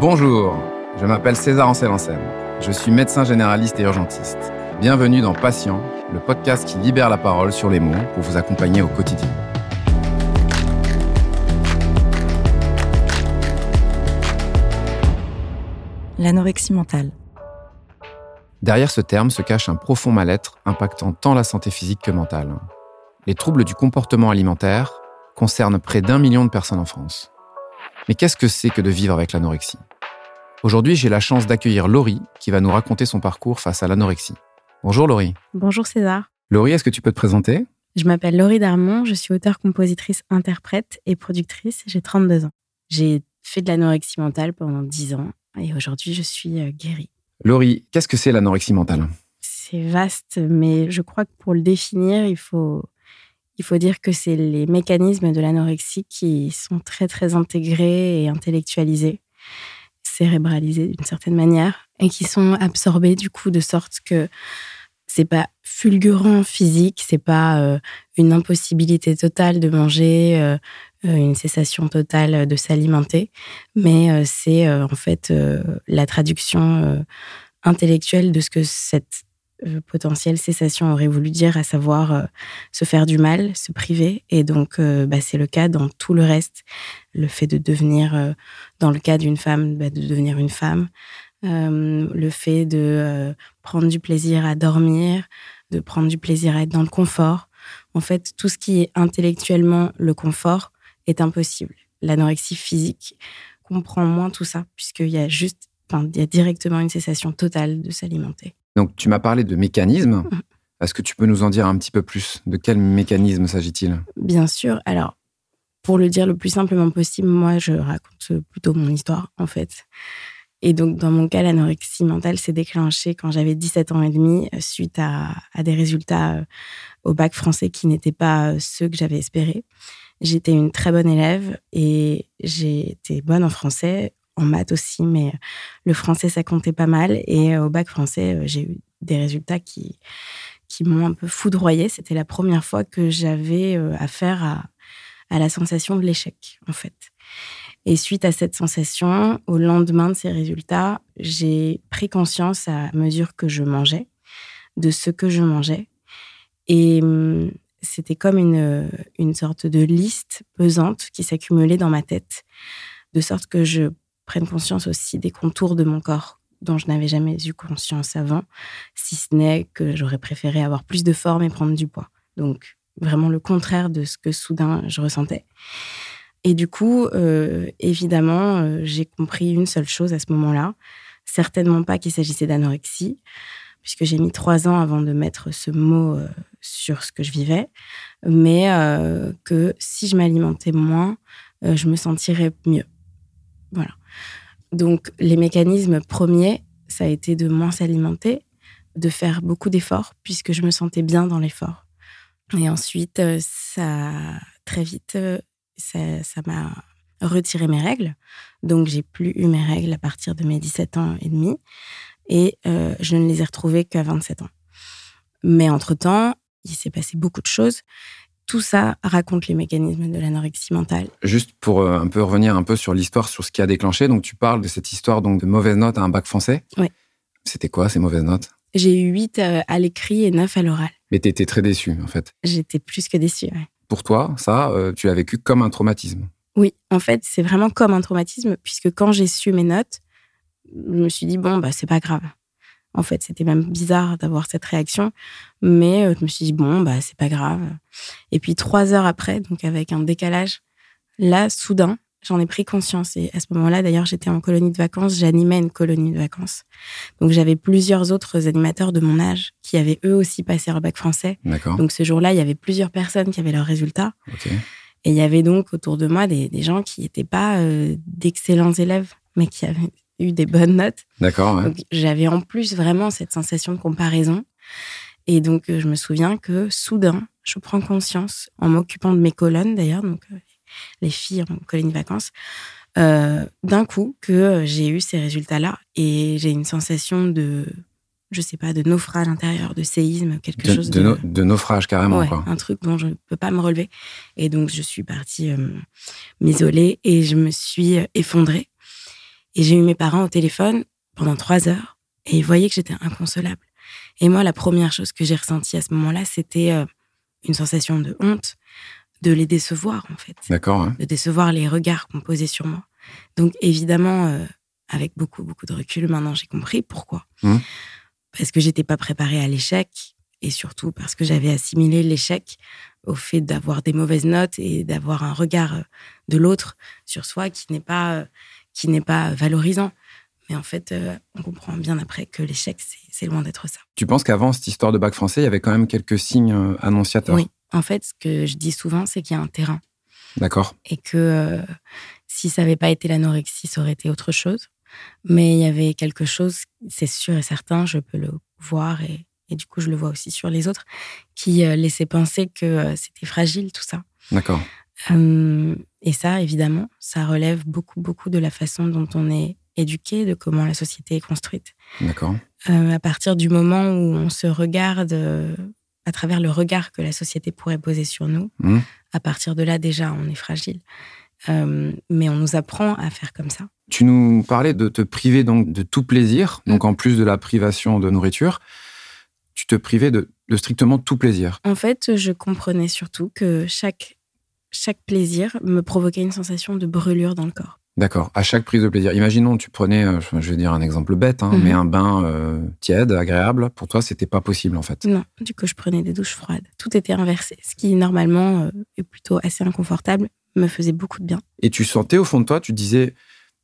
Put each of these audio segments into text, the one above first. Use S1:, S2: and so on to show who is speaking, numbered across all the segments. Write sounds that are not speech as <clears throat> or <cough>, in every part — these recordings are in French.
S1: Bonjour, je m'appelle César Ancel Je suis médecin généraliste et urgentiste. Bienvenue dans Patient, le podcast qui libère la parole sur les mots pour vous accompagner au quotidien.
S2: L'anorexie mentale.
S1: Derrière ce terme se cache un profond mal-être impactant tant la santé physique que mentale. Les troubles du comportement alimentaire concernent près d'un million de personnes en France. Mais qu'est-ce que c'est que de vivre avec l'anorexie? Aujourd'hui, j'ai la chance d'accueillir Laurie qui va nous raconter son parcours face à l'anorexie. Bonjour Laurie.
S2: Bonjour César.
S1: Laurie, est-ce que tu peux te présenter?
S2: Je m'appelle Laurie Darmon, je suis auteure, compositrice, interprète et productrice. J'ai 32 ans. J'ai fait de l'anorexie mentale pendant 10 ans et aujourd'hui je suis euh, guérie.
S1: Laurie, qu'est-ce que c'est l'anorexie mentale?
S2: C'est vaste, mais je crois que pour le définir, il faut, il faut dire que c'est les mécanismes de l'anorexie qui sont très très intégrés et intellectualisés cérébralisés d'une certaine manière et qui sont absorbés du coup de sorte que c'est pas fulgurant physique, c'est pas euh, une impossibilité totale de manger, euh, euh, une cessation totale de s'alimenter, mais c'est en fait la traduction intellectuelle de ce que cette potentielle cessation aurait voulu dire, à savoir se faire du mal, se priver. Et donc, bah, c'est le cas dans tout le reste. Le fait de devenir, dans le cas d'une femme, bah, de devenir une femme. le fait de prendre du plaisir à dormir, de prendre du plaisir à être dans le confort. En fait, tout ce qui est intellectuellement le confort est impossible. L'anorexie physique comprend moins tout ça, puisqu'il y a juste, il y a directement une cessation totale de s'alimenter.
S1: Donc, tu m'as parlé de mécanismes. Mmh. Est-ce que tu peux nous en dire un petit peu plus? De quel mécanisme s'agit-il?
S2: Bien sûr. Alors, pour le dire le plus simplement possible, moi, je raconte plutôt mon histoire, en fait. Et donc, dans mon cas, l'anorexie mentale s'est déclenchée quand j'avais 17 ans et demi, euh, suite à, des résultats euh, au bac français qui n'étaient pas euh, ceux que j'avais espérés. J'étais une très bonne élève et été bonne en français, en maths aussi, mais le français, ça comptait pas mal. Et au bac français, j'ai eu des résultats qui, qui m'ont un peu foudroyée. C'était la première fois que j'avais affaire à, à la sensation de l'échec, en fait. Et suite à cette sensation, au lendemain de ces résultats, j'ai pris conscience à mesure que je mangeais de ce que je mangeais. Et hum, c'était comme une, une sorte de liste pesante qui s'accumulait dans ma tête, de sorte que je prenne conscience aussi des contours de mon corps dont je n'avais jamais eu conscience avant, si ce n'est que j'aurais préféré avoir plus de forme et prendre du poids. Donc vraiment le contraire de ce que soudain je ressentais. Et du coup, euh, évidemment, euh, j'ai compris une seule chose à ce moment-là. Certainement pas qu'il s'agissait d'anorexie, puisque j'ai mis trois ans avant de mettre ce mot euh, sur ce que je vivais, mais que si je m'alimentais moins, je me sentirais mieux. Voilà. Donc, les mécanismes premiers, ça a été de moins s'alimenter, de faire beaucoup d'efforts, puisque je me sentais bien dans l'effort. Et ensuite, ça très vite ça m'a retiré mes règles. Donc, j'ai plus eu mes règles à partir de mes 17 ans et demi. Et euh, je ne les ai retrouvées qu'à 27 ans. Mais entre-temps, il s'est passé beaucoup de choses. Tout ça raconte les mécanismes de l'anorexie mentale.
S1: Juste pour euh, un peu revenir un peu sur l'histoire, sur ce qui a déclenché. Donc, tu parles de cette histoire donc, de mauvaises notes à un bac français.
S2: Oui.
S1: C'était quoi ces mauvaises notes?
S2: J'ai eu 8 euh, à l'écrit et 9 à l'oral.
S1: Mais tu étais très déçue, en fait.
S2: J'étais plus que déçue, ouais
S1: pour toi, ça, euh, tu l'as vécu comme un traumatisme?
S2: Oui, en fait, c'est vraiment comme un traumatisme, puisque quand j'ai su mes notes, je me suis dit, bon, bah, c'est pas grave. En fait, c'était même bizarre d'avoir cette réaction, mais euh, je me suis dit, bon, bah, c'est pas grave. Et puis, trois heures après, donc avec un décalage, là, soudain, j'en ai pris conscience. Et à ce moment-là, d'ailleurs, j'étais en colonie de vacances, j'animais une colonie de vacances. Donc j'avais plusieurs autres animateurs de mon âge qui avaient eux aussi passé leur bac français. Donc ce jour-là, il y avait plusieurs personnes qui avaient leurs résultats. Et il y avait donc autour de moi des, gens qui n'étaient pas euh, d'excellents élèves, mais qui avaient eu des bonnes notes.
S1: D'accord.
S2: J'avais en plus vraiment cette sensation de comparaison. Et donc je me souviens que soudain, je prends conscience, en m'occupant de mes colonnes d'ailleurs, donc euh, les filles en colonie de vacances, euh, d'un coup que euh, j'ai eu ces résultats-là et j'ai une sensation de, je sais pas, de naufrage intérieur, de séisme, quelque chose
S1: de, de, naufrage carrément. quoi.
S2: Un truc dont je ne peux pas me relever. Et donc je suis partie euh, m'isoler et je me suis effondrée. Et j'ai eu mes parents au téléphone pendant trois heures et ils voyaient que j'étais inconsolable. Et moi, la première chose que j'ai ressentie à ce moment-là, c'était euh, une sensation de honte, de les décevoir, en fait.
S1: D'accord.
S2: De décevoir les regards qu'on posait sur moi. Donc, évidemment, euh, avec beaucoup, beaucoup de recul, maintenant, j'ai compris pourquoi.
S1: Mmh.
S2: Parce que j'étais pas préparée à l'échec et surtout parce que j'avais assimilé l'échec au fait d'avoir des mauvaises notes et d'avoir un regard euh, de l'autre sur soi qui n'est pas, qui n'est pas valorisant. Mais en fait, euh, on comprend bien après que l'échec, c'est loin d'être ça.
S1: Tu penses qu'avant cette histoire de bac français, il y avait quand même quelques signes euh, annonciateurs?
S2: Oui. En fait, ce que je dis souvent, c'est qu'il y a un terrain.
S1: D'accord.
S2: Et que euh, si ça n'avait pas été l'anorexie, ça aurait été autre chose. Mais il y avait quelque chose, c'est sûr et certain, je peux le voir et, et, du coup, je le vois aussi sur les autres, qui laissait penser que c'était fragile tout ça.
S1: D'accord.
S2: Et ça, évidemment, ça relève beaucoup, beaucoup de la façon dont on est éduqué, de comment la société est construite.
S1: D'accord.
S2: Euh, à partir du moment où on se regarde euh, à travers le regard que la société pourrait poser sur nous,
S1: mmh.
S2: à partir de là, déjà, on est fragile. Mais on nous apprend à faire comme ça.
S1: Tu nous parlais de te priver donc de tout plaisir, donc en plus de la privation de nourriture, tu te privais de, de strictement tout plaisir.
S2: En fait, je comprenais surtout que chaque, chaque plaisir me provoquait une sensation de brûlure dans le corps.
S1: D'accord. À chaque prise de plaisir. Imaginons, tu prenais, euh, je vais dire un exemple bête, hein,
S2: Mhm.
S1: mais un bain euh, tiède, agréable. Pour toi, c'était pas possible en fait.
S2: Non, du coup, je prenais des douches froides. Tout était inversé. Ce qui, normalement, euh, est plutôt assez inconfortable, me faisait beaucoup de bien.
S1: Et tu sentais au fond de toi, tu disais,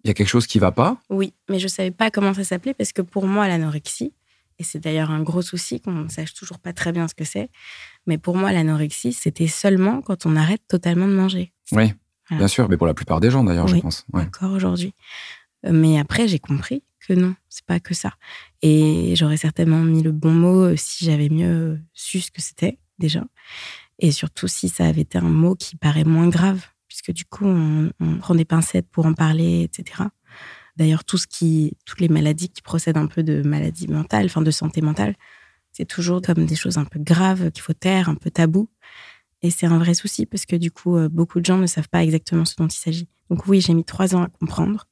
S1: il y a quelque chose qui va pas?
S2: Oui, mais je savais pas comment ça s'appelait parce que pour moi, l'anorexie, et c'est d'ailleurs un gros souci qu'on ne sache toujours pas très bien ce que c'est, mais pour moi, l'anorexie, c'était seulement quand on arrête totalement de manger.
S1: Oui,
S2: Voilà.
S1: bien sûr. Mais pour la plupart des gens d'ailleurs, je pense. Ouais.
S2: encore aujourd'hui. Euh, Mais après, j'ai compris que non, c'est pas que ça. Et j'aurais certainement mis le bon mot euh, si j'avais mieux euh, su ce que c'était déjà. Et surtout si ça avait été un mot qui paraît moins grave, puisque du coup, on, on prend des pincettes pour en parler, etc. D'ailleurs, tout ce qui, toutes les maladies qui procèdent un peu de maladies mentales, enfin de santé mentale, c'est toujours comme des choses un peu graves qu'il faut taire, un peu tabou. Et c'est un vrai souci parce que du coup, euh, beaucoup de gens ne savent pas exactement ce dont il s'agit. Donc oui, j'ai mis trois ans à comprendre.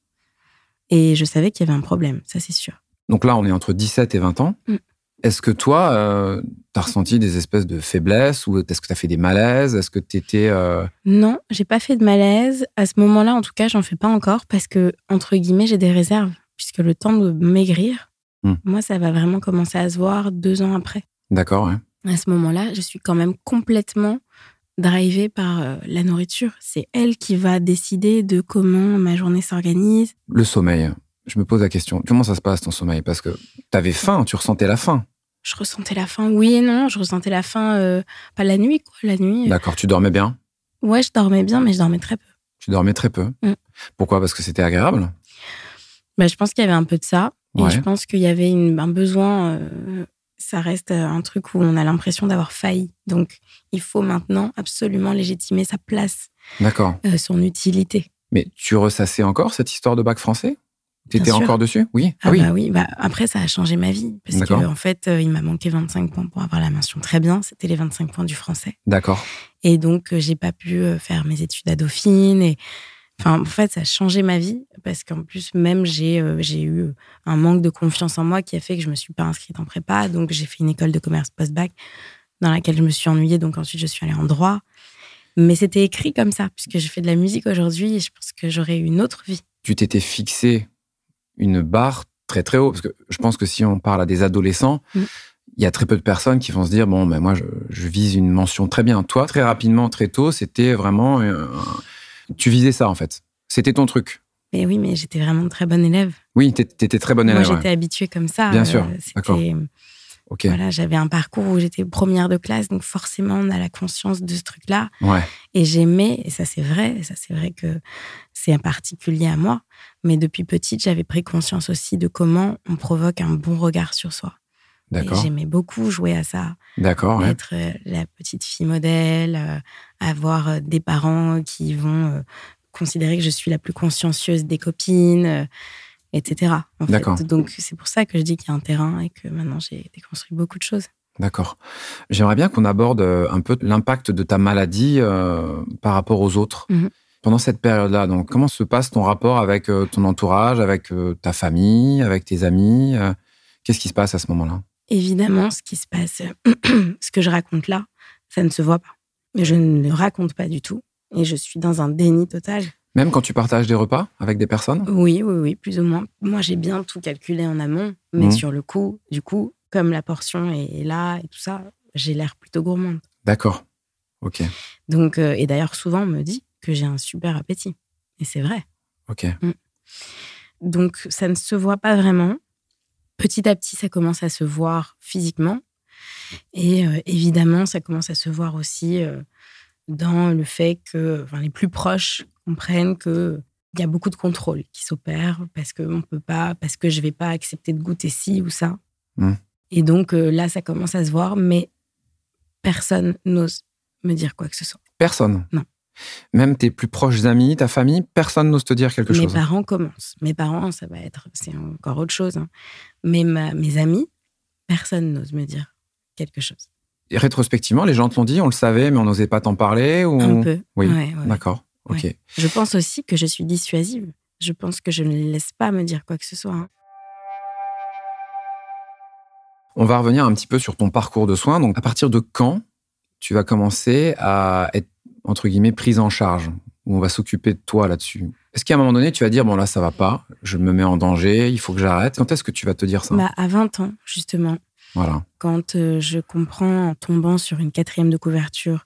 S2: Et je savais qu'il y avait un problème, ça c'est sûr.
S1: Donc là, on est entre 17 et 20 ans.
S2: Mm.
S1: Est-ce que toi, euh, tu as ressenti des espèces de faiblesses ou est-ce que tu as fait des malaises? Est-ce que tu étais.
S2: Non, j'ai pas fait de malaise. À ce moment-là, en tout cas, j'en fais pas encore parce que, entre guillemets, j'ai des réserves. Puisque le temps de maigrir,
S1: Mm.
S2: moi, ça va vraiment commencer à se voir deux ans après.
S1: D'accord, ouais.
S2: À ce moment-là, je suis quand même complètement drivée par euh, la nourriture. C'est elle qui va décider de comment ma journée s'organise.
S1: Le sommeil. Je me pose la question. Comment ça se passe ton sommeil? Parce que tu avais faim, tu ressentais la faim.
S2: Je ressentais la faim, oui et non. Je ressentais la faim, euh, pas la nuit, quoi. La nuit, euh,
S1: D'accord, tu dormais bien?
S2: Ouais, je dormais bien, mais je dormais très peu.
S1: Tu dormais très peu?
S2: Mm.
S1: Pourquoi? Parce que c'était agréable?
S2: Bah, je pense qu'il y avait un peu de ça. Et je pense qu'il y avait une- un besoin. euh, ça reste un truc où on a l'impression d'avoir failli. Donc, il faut maintenant absolument légitimer sa place,
S1: D'accord.
S2: euh, son utilité.
S1: Mais tu ressassais encore cette histoire de bac français? Tu étais encore dessus? Oui.
S2: Ah
S1: oui.
S2: bah oui, bah après, ça a changé ma vie. Parce
S1: D'accord.
S2: que en fait, euh, il m'a manqué 25 points pour avoir la mention très bien. C'était les 25 points du français.
S1: D'accord.
S2: Et donc, euh, j'ai pas pu euh, faire mes études à Dauphine. Et... Enfin, en fait, ça a changé ma vie parce qu'en plus, même, j'ai euh, j'ai eu un manque de confiance en moi qui a fait que je me suis pas inscrite en prépa. Donc, j'ai fait une école de commerce post-bac dans laquelle je me suis ennuyée. Donc, ensuite, je suis allée en droit. Mais c'était écrit comme ça, puisque je fais de la musique aujourd'hui et je pense que j'aurais eu une autre vie.
S1: Tu t'étais fixé une barre très très haut parce que je pense que si on parle à des adolescents,
S2: Mm.
S1: il y a très peu de personnes qui vont se dire bon ben moi je, je vise une mention très bien. Toi très rapidement très tôt c'était vraiment euh, tu visais ça en fait. C'était ton truc.
S2: Mais oui, mais j'étais vraiment très bonne élève.
S1: Oui t'é- t'étais très bonne
S2: Moi,
S1: élève.
S2: j'étais habituée comme ça.
S1: Bien
S2: Euh,
S1: sûr, d'accord.
S2: Voilà, j'avais un parcours où j'étais première de classe, donc forcément on a la conscience de ce truc-là.
S1: Ouais.
S2: Et j'aimais, et ça c'est vrai, et ça c'est vrai que c'est un particulier à moi, mais depuis petite j'avais pris conscience aussi de comment on provoque un bon regard sur soi.
S1: D'accord.
S2: j'aimais beaucoup jouer à ça,
S1: D'accord.
S2: être euh, la petite fille modèle, euh, avoir euh, des parents qui vont euh, considérer que je suis la plus consciencieuse des copines, euh, etc.
S1: D'accord.
S2: Donc c'est pour ça que je dis qu'il y a un terrain et que maintenant j'ai déconstruit beaucoup de choses.
S1: D'accord. J'aimerais bien qu'on aborde un peu l'impact de ta maladie par rapport aux autres.
S2: Mhm.
S1: Pendant cette période-là, donc, comment se passe ton rapport avec euh, ton entourage, avec euh, ta famille, avec tes amis euh, Qu'est-ce qui se passe à ce moment-là?
S2: Évidemment, ce qui se passe, <clears throat> ce que je raconte là, ça ne se voit pas. Mais je ne le raconte pas du tout. Et je suis dans un déni total.
S1: Même quand tu partages des repas avec des personnes?
S2: Oui, oui, oui, plus ou moins. Moi, j'ai bien tout calculé en amont, mais
S1: Mhm.
S2: sur le coup, du coup, comme la portion est là et tout ça, j'ai l'air plutôt gourmande.
S1: D'accord. Ok.
S2: Donc, euh, et d'ailleurs, souvent, on me dit que j'ai un super appétit. Et c'est vrai.
S1: Ok.
S2: Donc, ça ne se voit pas vraiment. Petit à petit, ça commence à se voir physiquement. Et euh, évidemment, ça commence à se voir aussi euh, dans le fait que enfin, les plus proches comprennent que il y a beaucoup de contrôle qui s'opère parce que on peut pas, parce que je vais pas accepter de goûter ci ou ça.
S1: Mm.
S2: Et donc euh, là, ça commence à se voir, mais personne n'ose me dire quoi que ce soit.
S1: Personne?
S2: Non.
S1: Même tes plus proches amis, ta famille, personne n'ose te dire quelque
S2: mes
S1: chose.
S2: parents commencent. Mes parents, ça va être, c'est encore autre chose. hein. Mais ma- mes amis, personne n'ose me dire quelque chose.
S1: Et rétrospectivement, les gens te l'ont dit, on le savait, mais on n'osait pas t'en parler ou...
S2: Un peu.
S1: Oui.
S2: Ouais, ouais.
S1: D'accord. Ok.
S2: Je pense aussi que je suis dissuasive. Je pense que je ne les laisse pas me dire quoi que ce soit. hein.
S1: On va revenir un petit peu sur ton parcours de soins. Donc, à partir de quand tu vas commencer à être, entre guillemets, prise en charge Où on va s'occuper de toi là-dessus Est-ce qu'à un moment donné, tu vas dire, bon là, ça va pas, je me mets en danger, il faut que j'arrête? Quand est-ce que tu vas te dire ça?
S2: Bah, à 20 ans, justement,
S1: Voilà.
S2: quand euh, je comprends en tombant sur une quatrième de couverture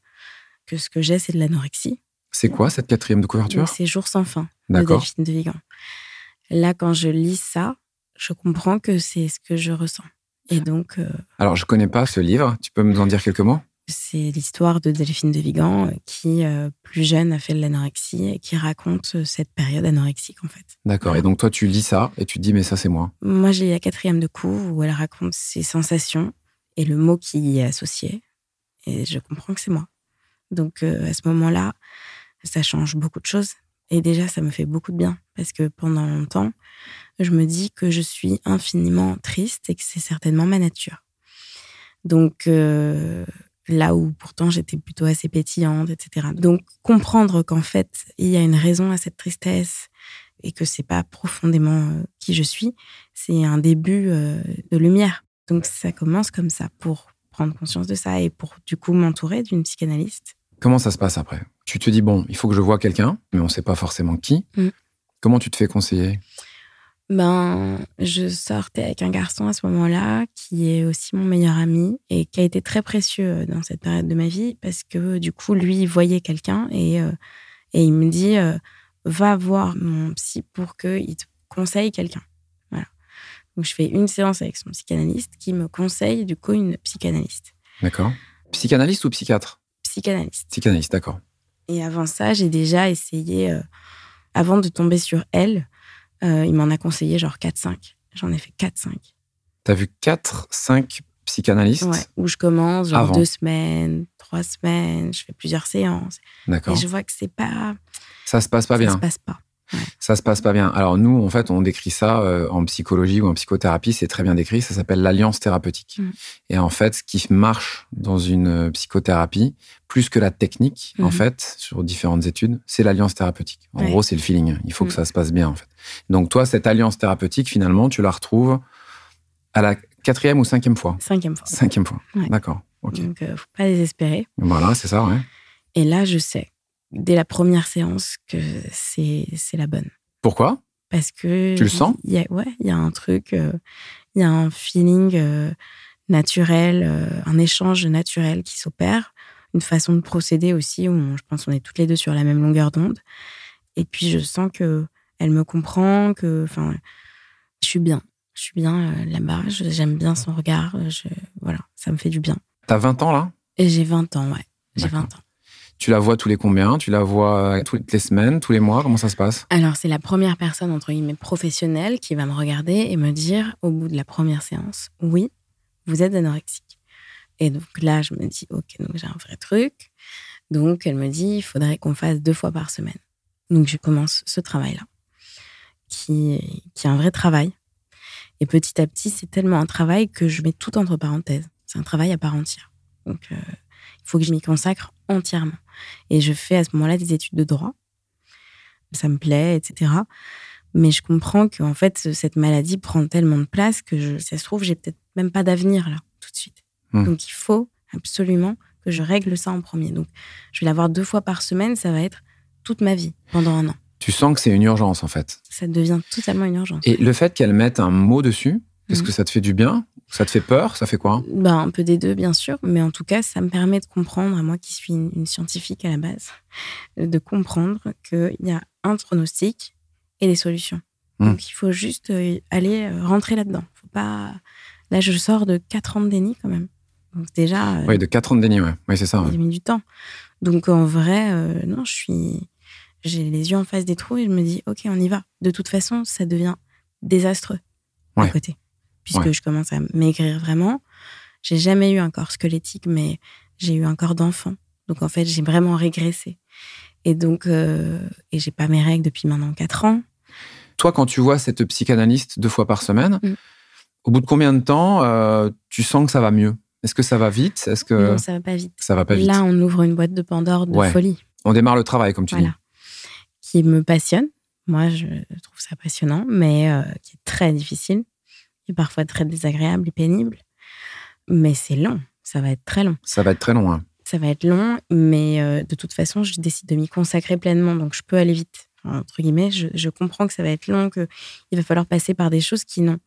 S2: que ce que j'ai, c'est de l'anorexie.
S1: C'est quoi cette quatrième de couverture?
S2: C'est Jour sans fin de
S1: D'accord.
S2: Delphine de Vigan. Là, quand je lis ça, je comprends que c'est ce que je ressens. Et donc, euh,
S1: Alors, je connais pas ce livre. Tu peux nous en dire quelques mots?
S2: C'est l'histoire de Delphine de Vigan euh, qui, euh, plus jeune, a fait de l'anorexie et qui raconte euh, cette période anorexique, en fait.
S1: D'accord. Et donc, toi, tu lis ça et tu te dis, mais ça, c'est moi.
S2: Moi, j'ai la quatrième de couve où elle raconte ses sensations et le mot qui y est associé. Et je comprends que c'est moi. Donc, euh, à ce moment-là, ça change beaucoup de choses. Et déjà, ça me fait beaucoup de bien parce que pendant longtemps, je me dis que je suis infiniment triste et que c'est certainement ma nature. Donc, euh, là où pourtant j'étais plutôt assez pétillante, etc. Donc, comprendre qu'en fait, il y a une raison à cette tristesse et que c'est pas profondément euh, qui je suis, c'est un début euh, de lumière. Donc, ça commence comme ça pour prendre conscience de ça et pour du coup m'entourer d'une psychanalyste.
S1: Comment ça se passe après? Tu te dis, bon, il faut que je voie quelqu'un, mais on sait pas forcément qui.
S2: Mm.
S1: Comment tu te fais conseiller?
S2: Ben, je sortais avec un garçon à ce moment-là qui est aussi mon meilleur ami et qui a été très précieux dans cette période de ma vie parce que du coup, lui, il voyait quelqu'un et, euh, et il me dit euh, va voir mon psy pour qu'il te conseille quelqu'un. Voilà. Donc, je fais une séance avec son psychanalyste qui me conseille du coup une psychanalyste.
S1: D'accord. Psychanalyste ou psychiatre?
S2: Psychanalyste.
S1: Psychanalyste, d'accord.
S2: Et avant ça, j'ai déjà essayé, euh, avant de tomber sur elle, euh, il m'en a conseillé genre 4-5. J'en ai fait 4-5.
S1: T'as vu 4, 5 psychanalystes
S2: Ouais, où je commence, genre
S1: Avant.
S2: deux semaines, trois semaines, je fais plusieurs séances.
S1: D'accord.
S2: Et je vois que c'est pas.
S1: Ça se passe pas
S2: ça
S1: bien.
S2: se passe pas.
S1: Ça se passe pas bien. Alors nous, en fait, on décrit ça euh, en psychologie ou en psychothérapie, c'est très bien décrit. Ça s'appelle l'alliance thérapeutique. Et en fait, ce qui marche dans une euh, psychothérapie, plus que la technique, en
S2: Mhm.
S1: fait, sur différentes études, c'est l'alliance thérapeutique. En gros, c'est le feeling. Il faut que
S2: Mm.
S1: ça se passe bien, en fait. Donc toi, cette alliance thérapeutique, finalement, tu la retrouves à la quatrième ou cinquième fois.
S2: Cinquième fois.
S1: Cinquième fois.
S2: Ouais.
S1: D'accord. Ok.
S2: Donc, euh, faut pas désespérer.
S1: Voilà, c'est ça, ouais.
S2: Et là, je sais, dès la première séance, que c'est la bonne.
S1: Pourquoi?
S2: Parce que.
S1: Tu le sens?
S2: y a, Ouais, il y a un truc, euh, il y a un feeling euh, naturel, euh, un échange naturel qui s'opère, une façon de procéder aussi où on- je pense qu'on est toutes les deux sur la même longueur d'onde. Et puis je sens que elle me comprend, que enfin, je suis bien, je suis bien là-bas, j'aime bien son regard, je, voilà, ça me fait du bien.
S1: T'as 20 ans, là?
S2: Et j'ai 20 ans, ouais, j'ai
S1: D'accord.
S2: 20 ans.
S1: Tu la vois tous les combien? Tu la vois toutes les semaines, tous les mois? Comment ça se passe?
S2: Alors, c'est la première personne, entre guillemets, professionnelle qui va me regarder et me dire, au bout de la première séance, oui, vous êtes anorexique. Et donc là, je me dis, OK, donc j'ai un vrai truc. Donc, elle me dit, il faudrait qu'on fasse deux fois par semaine. Donc, je commence ce travail-là, qui, qui est un vrai travail. Et petit à petit, c'est tellement un travail que je mets tout entre parenthèses. C'est un travail à part entière. Donc, euh, il faut que je m'y consacre entièrement. Et je fais à ce moment-là des études de droit ça me plaît, etc. Mais je comprends qu'en fait, cette maladie prend tellement de place que je, ça se trouve, j'ai peut-être même pas d'avenir là, tout de suite.
S1: Hmm.
S2: Donc il faut absolument que je règle ça en premier. Donc je vais l'avoir deux fois par semaine, ça va être toute ma vie pendant un an.
S1: Tu sens que c'est une urgence en fait.
S2: Ça devient totalement une urgence.
S1: Et le fait qu'elle mette un mot dessus, est-ce
S2: Mhm.
S1: que ça te fait du bien? Ça te fait peur? Ça fait quoi?
S2: Ben, un peu des deux, bien sûr, mais en tout cas, ça me permet de comprendre, à moi qui suis une, une scientifique à la base, de comprendre qu'il y a un pronostic et des solutions.
S1: Mm.
S2: Donc, il faut juste euh, aller euh, rentrer là-dedans. Faut pas. Là, je sors de 4 ans de déni quand même. Donc, déjà, euh,
S1: Oui, de 4 ans de déni, ouais. Oui, c'est ça. ouais.
S2: j'ai mis du temps. Donc, en vrai, euh, non, je suis. J'ai les yeux en face des trous et je me dis, OK, on y va. De toute façon, ça devient désastreux à
S1: Ouais.
S2: côté. Puisque
S1: Ouais.
S2: je commence à maigrir vraiment. J'ai jamais eu un corps squelettique, mais j'ai eu un corps d'enfant. Donc, en fait, j'ai vraiment régressé. Et donc, euh, et j'ai pas mes règles depuis maintenant 4 ans.
S1: Toi, quand tu vois cette psychanalyste deux fois par semaine,
S2: Mm.
S1: au bout de combien de temps euh, tu sens que ça va mieux? Est-ce que ça va vite? Est-ce que
S2: Non, ça va pas vite.
S1: ça va pas vite
S2: Là, on ouvre une boîte de Pandore de
S1: Ouais.
S2: folie.
S1: On démarre le travail, comme tu
S2: Voilà. Qui me passionne. Moi, je trouve ça passionnant, mais euh, qui est très difficile. Et parfois très désagréable et pénible. Mais c'est long. Ça va être très long.
S1: Ça va être très long. hein.
S2: Ça va être long, mais euh, de toute façon, je décide de m'y consacrer pleinement, donc je peux aller vite. Enfin, entre guillemets, je, je comprends que ça va être long, qu'il va falloir passer par des choses qui n'ont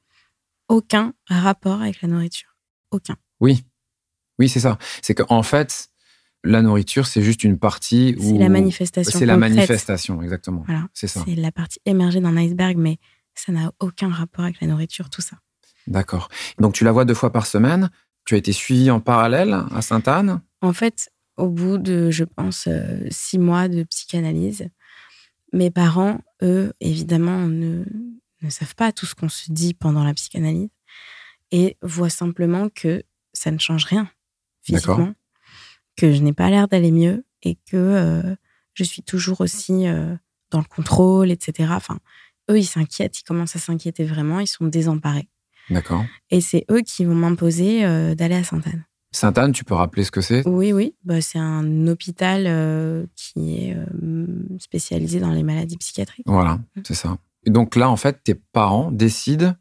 S2: aucun rapport avec la nourriture. Aucun.
S1: Oui, oui, c'est ça. C'est qu'en fait, la nourriture, c'est juste une partie où
S2: C'est la manifestation.
S1: C'est la manifestation, exactement.
S2: Voilà.
S1: C'est ça.
S2: C'est la partie émergée d'un iceberg, mais ça n'a aucun rapport avec la nourriture, tout ça.
S1: D'accord. Donc tu la vois deux fois par semaine. Tu as été suivi en parallèle à Sainte-Anne?
S2: En fait, au bout de, je pense, euh, six mois de psychanalyse, mes parents, eux, évidemment, ne, ne savent pas tout ce qu'on se dit pendant la psychanalyse et voient simplement que ça ne change rien physiquement, que je n'ai pas l'air d'aller mieux et que euh, je suis toujours aussi euh, dans le contrôle, etc. Enfin, eux, ils s'inquiètent, ils commencent à s'inquiéter vraiment, ils sont désemparés.
S1: D'accord.
S2: Et c'est eux qui vont m'imposer euh, d'aller à Sainte-Anne.
S1: Sainte-Anne, tu peux rappeler ce que c'est?
S2: Oui, oui. Bah, c'est un hôpital euh, qui est euh, spécialisé dans les maladies psychiatriques.
S1: Voilà, c'est ça. Et donc là, en fait, tes parents décident,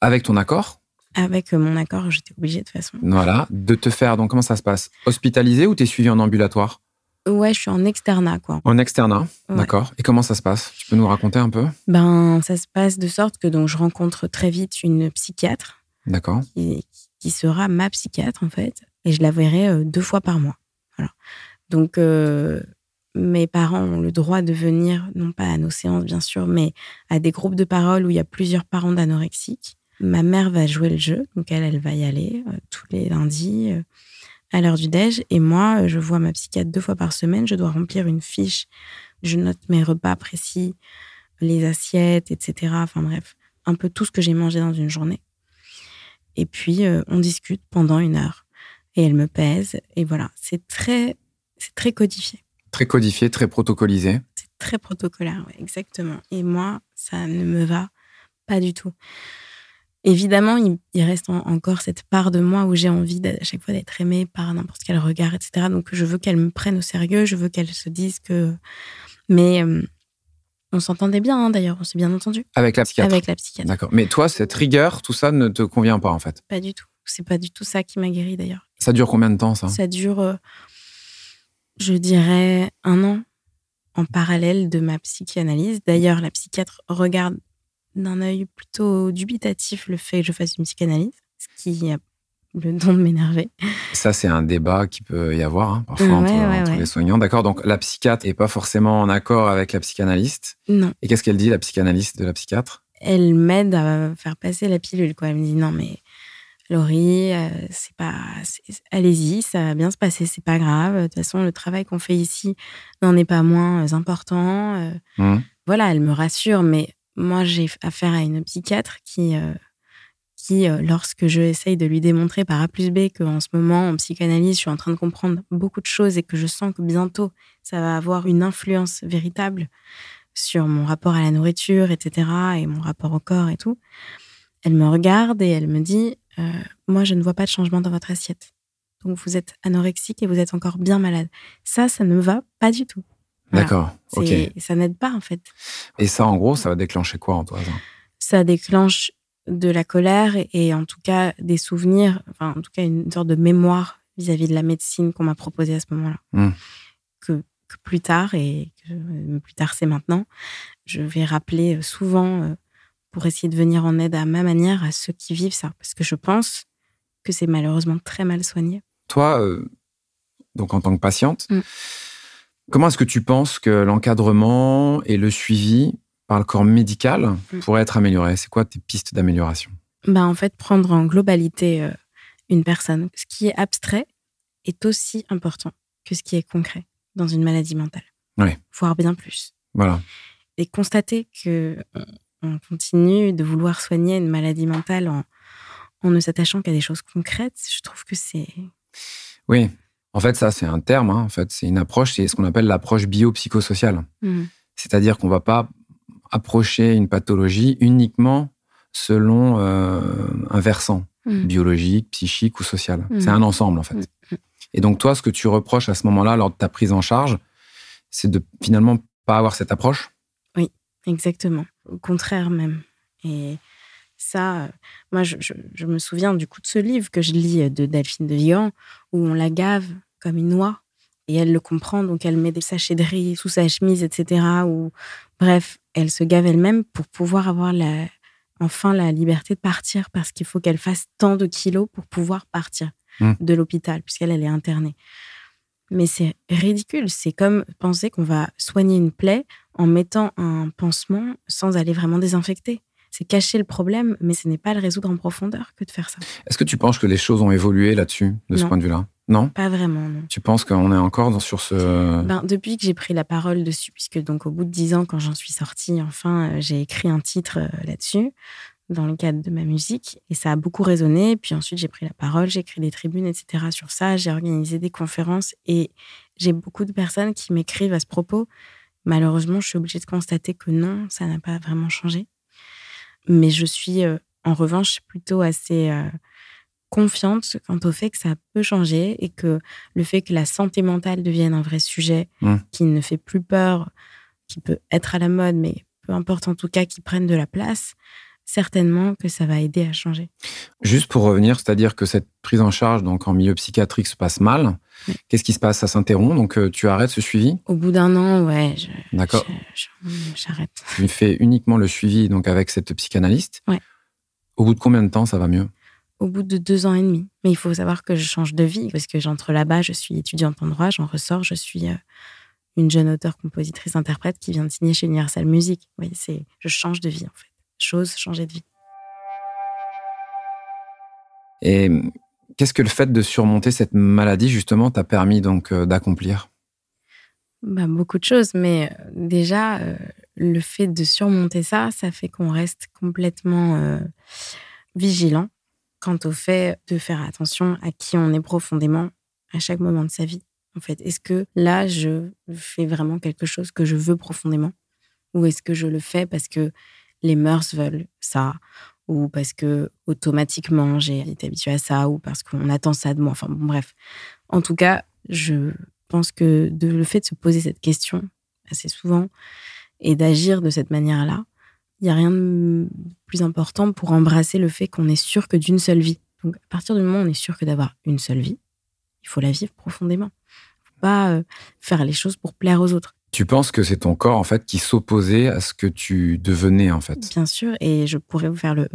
S1: avec ton accord,
S2: Avec mon accord, j'étais obligée de toute façon.
S1: voilà, de te faire. Donc comment ça se passe? Hospitalisé ou t'es suivi en ambulatoire?
S2: Ouais, je suis en externat, quoi.
S1: En externat,
S2: Ouais.
S1: d'accord. Et comment ça se passe? Tu peux nous raconter un peu?
S2: Ben, ça se passe de sorte que donc je rencontre très vite une psychiatre
S1: D'accord.
S2: qui, qui sera ma psychiatre, en fait, et je la verrai euh, deux fois par mois. Voilà. Donc, euh, mes parents ont le droit de venir, non pas à nos séances, bien sûr, mais à des groupes de parole où il y a plusieurs parents d'anorexiques. Ma mère va jouer le jeu, donc elle, elle va y aller euh, tous les lundis euh, à l'heure du déj. Et moi, euh, je vois ma psychiatre deux fois par semaine. Je dois remplir une fiche. Je note mes repas précis, les assiettes, etc. Enfin bref, un peu tout ce que j'ai mangé dans une journée. Et puis, euh, on discute pendant une heure. Et elle me pèse. Et voilà, c'est très, c'est très codifié.
S1: Très codifié, très protocolisé.
S2: C'est très protocolaire, ouais, exactement. Et moi, ça ne me va pas du tout. Évidemment, il, il reste en- encore cette part de moi où j'ai envie d'à chaque fois d'être aimée par n'importe quel regard, etc. Donc, je veux qu'elle me prenne au sérieux, je veux qu'elle se dise que. Mais euh, on s'entendait bien, hein, d'ailleurs, on s'est bien entendu
S1: Avec la psychiatre.
S2: avec la psychiatre.
S1: D'accord. Mais toi, cette rigueur, tout ça ne te convient pas, en fait?
S2: Pas du tout. C'est pas du tout ça qui m'a guéri, d'ailleurs.
S1: Ça dure combien de temps, ça?
S2: Ça dure, euh, je dirais, un an en parallèle de ma psychanalyse. D'ailleurs, la psychiatre regarde d'un œil plutôt dubitatif le fait que je fasse une psychanalyse, ce qui a le don de m'énerver.
S1: Ça, c'est un débat qui peut y avoir hein, parfois
S2: Ouais,
S1: entre,
S2: ouais,
S1: entre
S2: ouais.
S1: les soignants. D'accord. Donc, la psychiatre n'est pas forcément en accord avec la psychanalyste.
S2: Non,
S1: Et qu'est-ce qu'elle dit, la psychanalyste de la psychiatre?
S2: Elle m'aide à faire passer la pilule. Quoi. Elle me dit non, mais Laurie, euh, c'est pas, allez-y, ça va bien se passer, c'est pas grave. De toute façon, le travail qu'on fait ici n'en est pas moins euh, important. euh,
S1: Hum,
S2: voilà, elle me rassure, mais moi, j'ai affaire à une psychiatre qui, euh, qui euh, lorsque je essaye de lui démontrer par A plus B qu'en ce moment, en psychanalyse, je suis en train de comprendre beaucoup de choses et que je sens que bientôt, ça va avoir une influence véritable sur mon rapport à la nourriture, etc., et mon rapport au corps et tout, elle me regarde et elle me dit, euh, moi, je ne vois pas de changement dans votre assiette. Donc, vous êtes anorexique et vous êtes encore bien malade. Ça, ça ne va pas du tout.
S1: D'accord. Ok.
S2: Ça n'aide pas, en fait.
S1: Et ça, en gros, ça va déclencher quoi en toi
S2: Ça déclenche de la colère et en tout cas des souvenirs, enfin, en tout cas une sorte de mémoire vis-à-vis de la médecine qu'on m'a proposée à ce moment-là.
S1: Hmm.
S2: Que, plus tard, et plus tard c'est maintenant, je vais rappeler souvent euh, pour essayer de venir en aide à ma manière à ceux qui vivent ça. Parce que je pense que c'est malheureusement très mal soigné.
S1: Toi, euh, donc en tant que patiente,
S2: Mm.
S1: Comment est-ce que tu penses que l'encadrement et le suivi par le corps médical
S2: Mm.
S1: pourraient être améliorés? C'est quoi tes pistes d'amélioration?
S2: Bah, En fait, prendre en globalité euh, une personne. Ce qui est abstrait est aussi important que ce qui est concret dans une maladie mentale.
S1: Ouais.
S2: Voire bien plus.
S1: Voilà.
S2: Et constater que on- on continue de vouloir soigner une maladie mentale en, en ne s'attachant qu'à des choses concrètes, je trouve que c'est...
S1: Oui. En fait, ça, c'est un terme. hein. En fait, c'est une approche, c'est ce qu'on appelle l'approche biopsychosociale.
S2: Mhm.
S1: C'est-à-dire qu'on va pas approcher une pathologie uniquement selon euh, un versant
S2: Mhm.
S1: biologique, psychique ou social.
S2: Mhm.
S1: C'est un ensemble, en fait. Et donc, toi, ce que tu reproches à ce moment-là, lors de ta prise en charge, c'est de finalement pas avoir cette approche?
S2: Exactement. Au contraire même. Et ça, euh, moi, je, je- je me souviens du coup de ce livre que je lis euh, de Delphine de Vigan, où on la gave comme une noix. Et elle le comprend, donc elle met des sachets de riz sous sa chemise, etc. Ou bref, elle se gave elle-même pour pouvoir avoir la, enfin la liberté de partir, parce qu'il faut qu'elle fasse tant de kilos pour pouvoir partir
S1: Mm.
S2: de l'hôpital, puisqu'elle elle est internée. Mais c'est ridicule. C'est comme penser qu'on va soigner une plaie en mettant un pansement sans aller vraiment désinfecter. C'est cacher le problème, mais ce n'est pas le résoudre en profondeur que de faire ça.
S1: Est-ce que tu penses que les choses ont évolué là-dessus, de ce point de vue-là? Non?
S2: Pas vraiment, non.
S1: Tu penses qu'on est encore dans- sur ce...
S2: Ben, depuis que j'ai pris la parole dessus, puisque donc au bout de dix ans, quand j'en suis sortie, enfin, euh, j'ai écrit un titre euh, là-dessus, dans le cadre de ma musique, et ça a beaucoup résonné. Puis ensuite, j'ai pris la parole, j'ai écrit des tribunes, etc. sur ça, j'ai organisé des conférences, et j'ai beaucoup de personnes qui m'écrivent à ce propos. Malheureusement, je suis obligée de constater que non, ça n'a pas vraiment changé. Mais je suis, euh, en revanche, plutôt assez euh, confiante quant au fait que ça peut changer et que le fait que la santé mentale devienne un vrai sujet
S1: Mm.
S2: qui ne fait plus peur, qui peut être à la mode, mais peu importe en tout cas, qui prenne de la place, certainement que ça va aider à changer.
S1: Juste pour revenir, c'est-à-dire que cette prise en charge donc en milieu psychiatrique se passe mal.
S2: Oui.
S1: Qu'est-ce qui se passe Ça s'interrompt, donc euh, tu arrêtes ce suivi?
S2: Au bout d'un an, ouais,
S1: D'accord.
S2: j'arrête.
S1: Tu fais uniquement le suivi donc avec cette psychanalyste?
S2: Ouais.
S1: Au bout de combien de temps ça va mieux?
S2: Au bout de deux ans et demi. Mais il faut savoir que je change de vie, parce que j'entre là-bas, je suis étudiante en droit, j'en ressors, je suis euh, une jeune auteure, compositrice, interprète qui vient de signer chez Universal Music. Oui, c'est, je change de vie en fait. Chose, changer de vie.
S1: Et qu'est-ce que le fait de surmonter cette maladie justement t'a permis donc euh, d'accomplir?
S2: Bah, beaucoup de choses, mais euh, déjà, euh, le fait de surmonter ça, ça fait qu'on reste complètement euh, vigilant quant au fait de faire attention à qui on est profondément à chaque moment de sa vie. En fait, est-ce que là, je fais vraiment quelque chose que je veux profondément? Ou est-ce que je le fais parce que les mœurs veulent ça Ou parce que automatiquement j'ai été habituée à ça Ou parce qu'on attend ça de moi Enfin, bon, bref. En tout cas, je pense que de, le fait de se poser cette question assez souvent et d'agir de cette manière-là, il n'y a rien de plus important pour embrasser le fait qu'on est sûr que d'une seule vie. Donc, à partir du moment où on est sûr que d'avoir une seule vie, il faut la vivre profondément. Il ne faut pas euh, faire les choses pour plaire aux autres.
S1: Tu penses que c'est ton corps en fait qui s'opposait à ce que tu devenais en fait?
S2: Bien sûr, et je pourrais vous faire le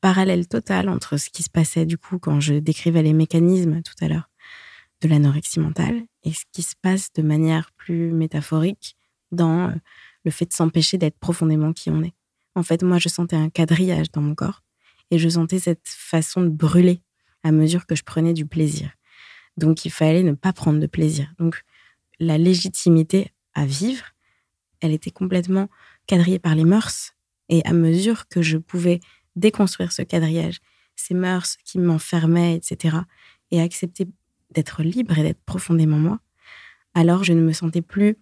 S2: parallèle total entre ce qui se passait du coup quand je décrivais les mécanismes tout à l'heure de l'anorexie mentale et ce qui se passe de manière plus métaphorique dans euh, le fait de s'empêcher d'être profondément qui on est. En fait, moi, je sentais un quadrillage dans mon corps et je sentais cette façon de brûler à mesure que je prenais du plaisir. Donc, il fallait ne pas prendre de plaisir. Donc, la légitimité à vivre, elle était complètement quadrillée par les mœurs. Et à mesure que je pouvais déconstruire ce quadrillage, ces mœurs qui m'enfermaient, etc., et accepter d'être libre et d'être profondément moi, alors je ne me sentais plus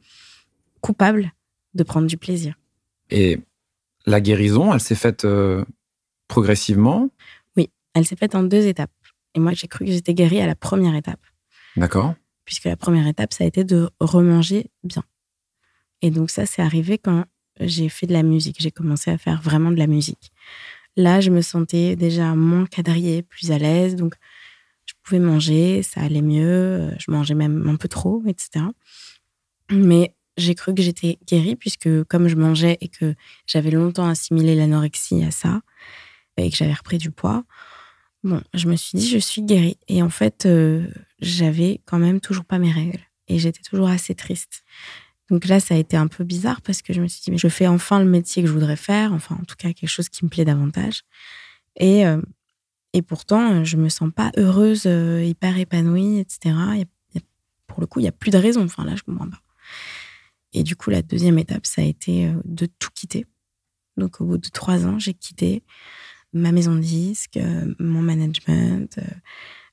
S2: coupable de prendre du plaisir.
S1: Et la guérison, elle s'est faite euh, progressivement?
S2: Oui, elle s'est faite en deux étapes. Et moi, j'ai cru que j'étais guérie à la première étape,
S1: D'accord
S2: puisque la première étape, ça a été de remanger bien. Et donc ça, c'est arrivé quand j'ai fait de la musique. J'ai commencé à faire vraiment de la musique. Là, je me sentais déjà moins quadrillée, plus à l'aise. Donc, je pouvais manger, ça allait mieux. Je mangeais même un peu trop, etc. Mais j'ai cru que j'étais guérie puisque comme je mangeais et que j'avais longtemps assimilé l'anorexie à ça et que j'avais repris du poids, bon, je me suis dit je suis guérie. Et en fait, euh, j'avais quand même toujours pas mes règles et j'étais toujours assez triste. Donc là, ça a été un peu bizarre parce que je me suis dit mais je fais enfin le métier que je voudrais faire, enfin en tout cas quelque chose qui me plaît davantage. Et euh, et pourtant, je me sens pas heureuse, euh, hyper épanouie, etc. pour le coup, il y a plus de raison. Enfin là, je comprends pas. Et du coup, la deuxième étape, ça a été euh, de tout quitter. Donc, au bout de trois ans, j'ai quitté ma maison de disque, mon management,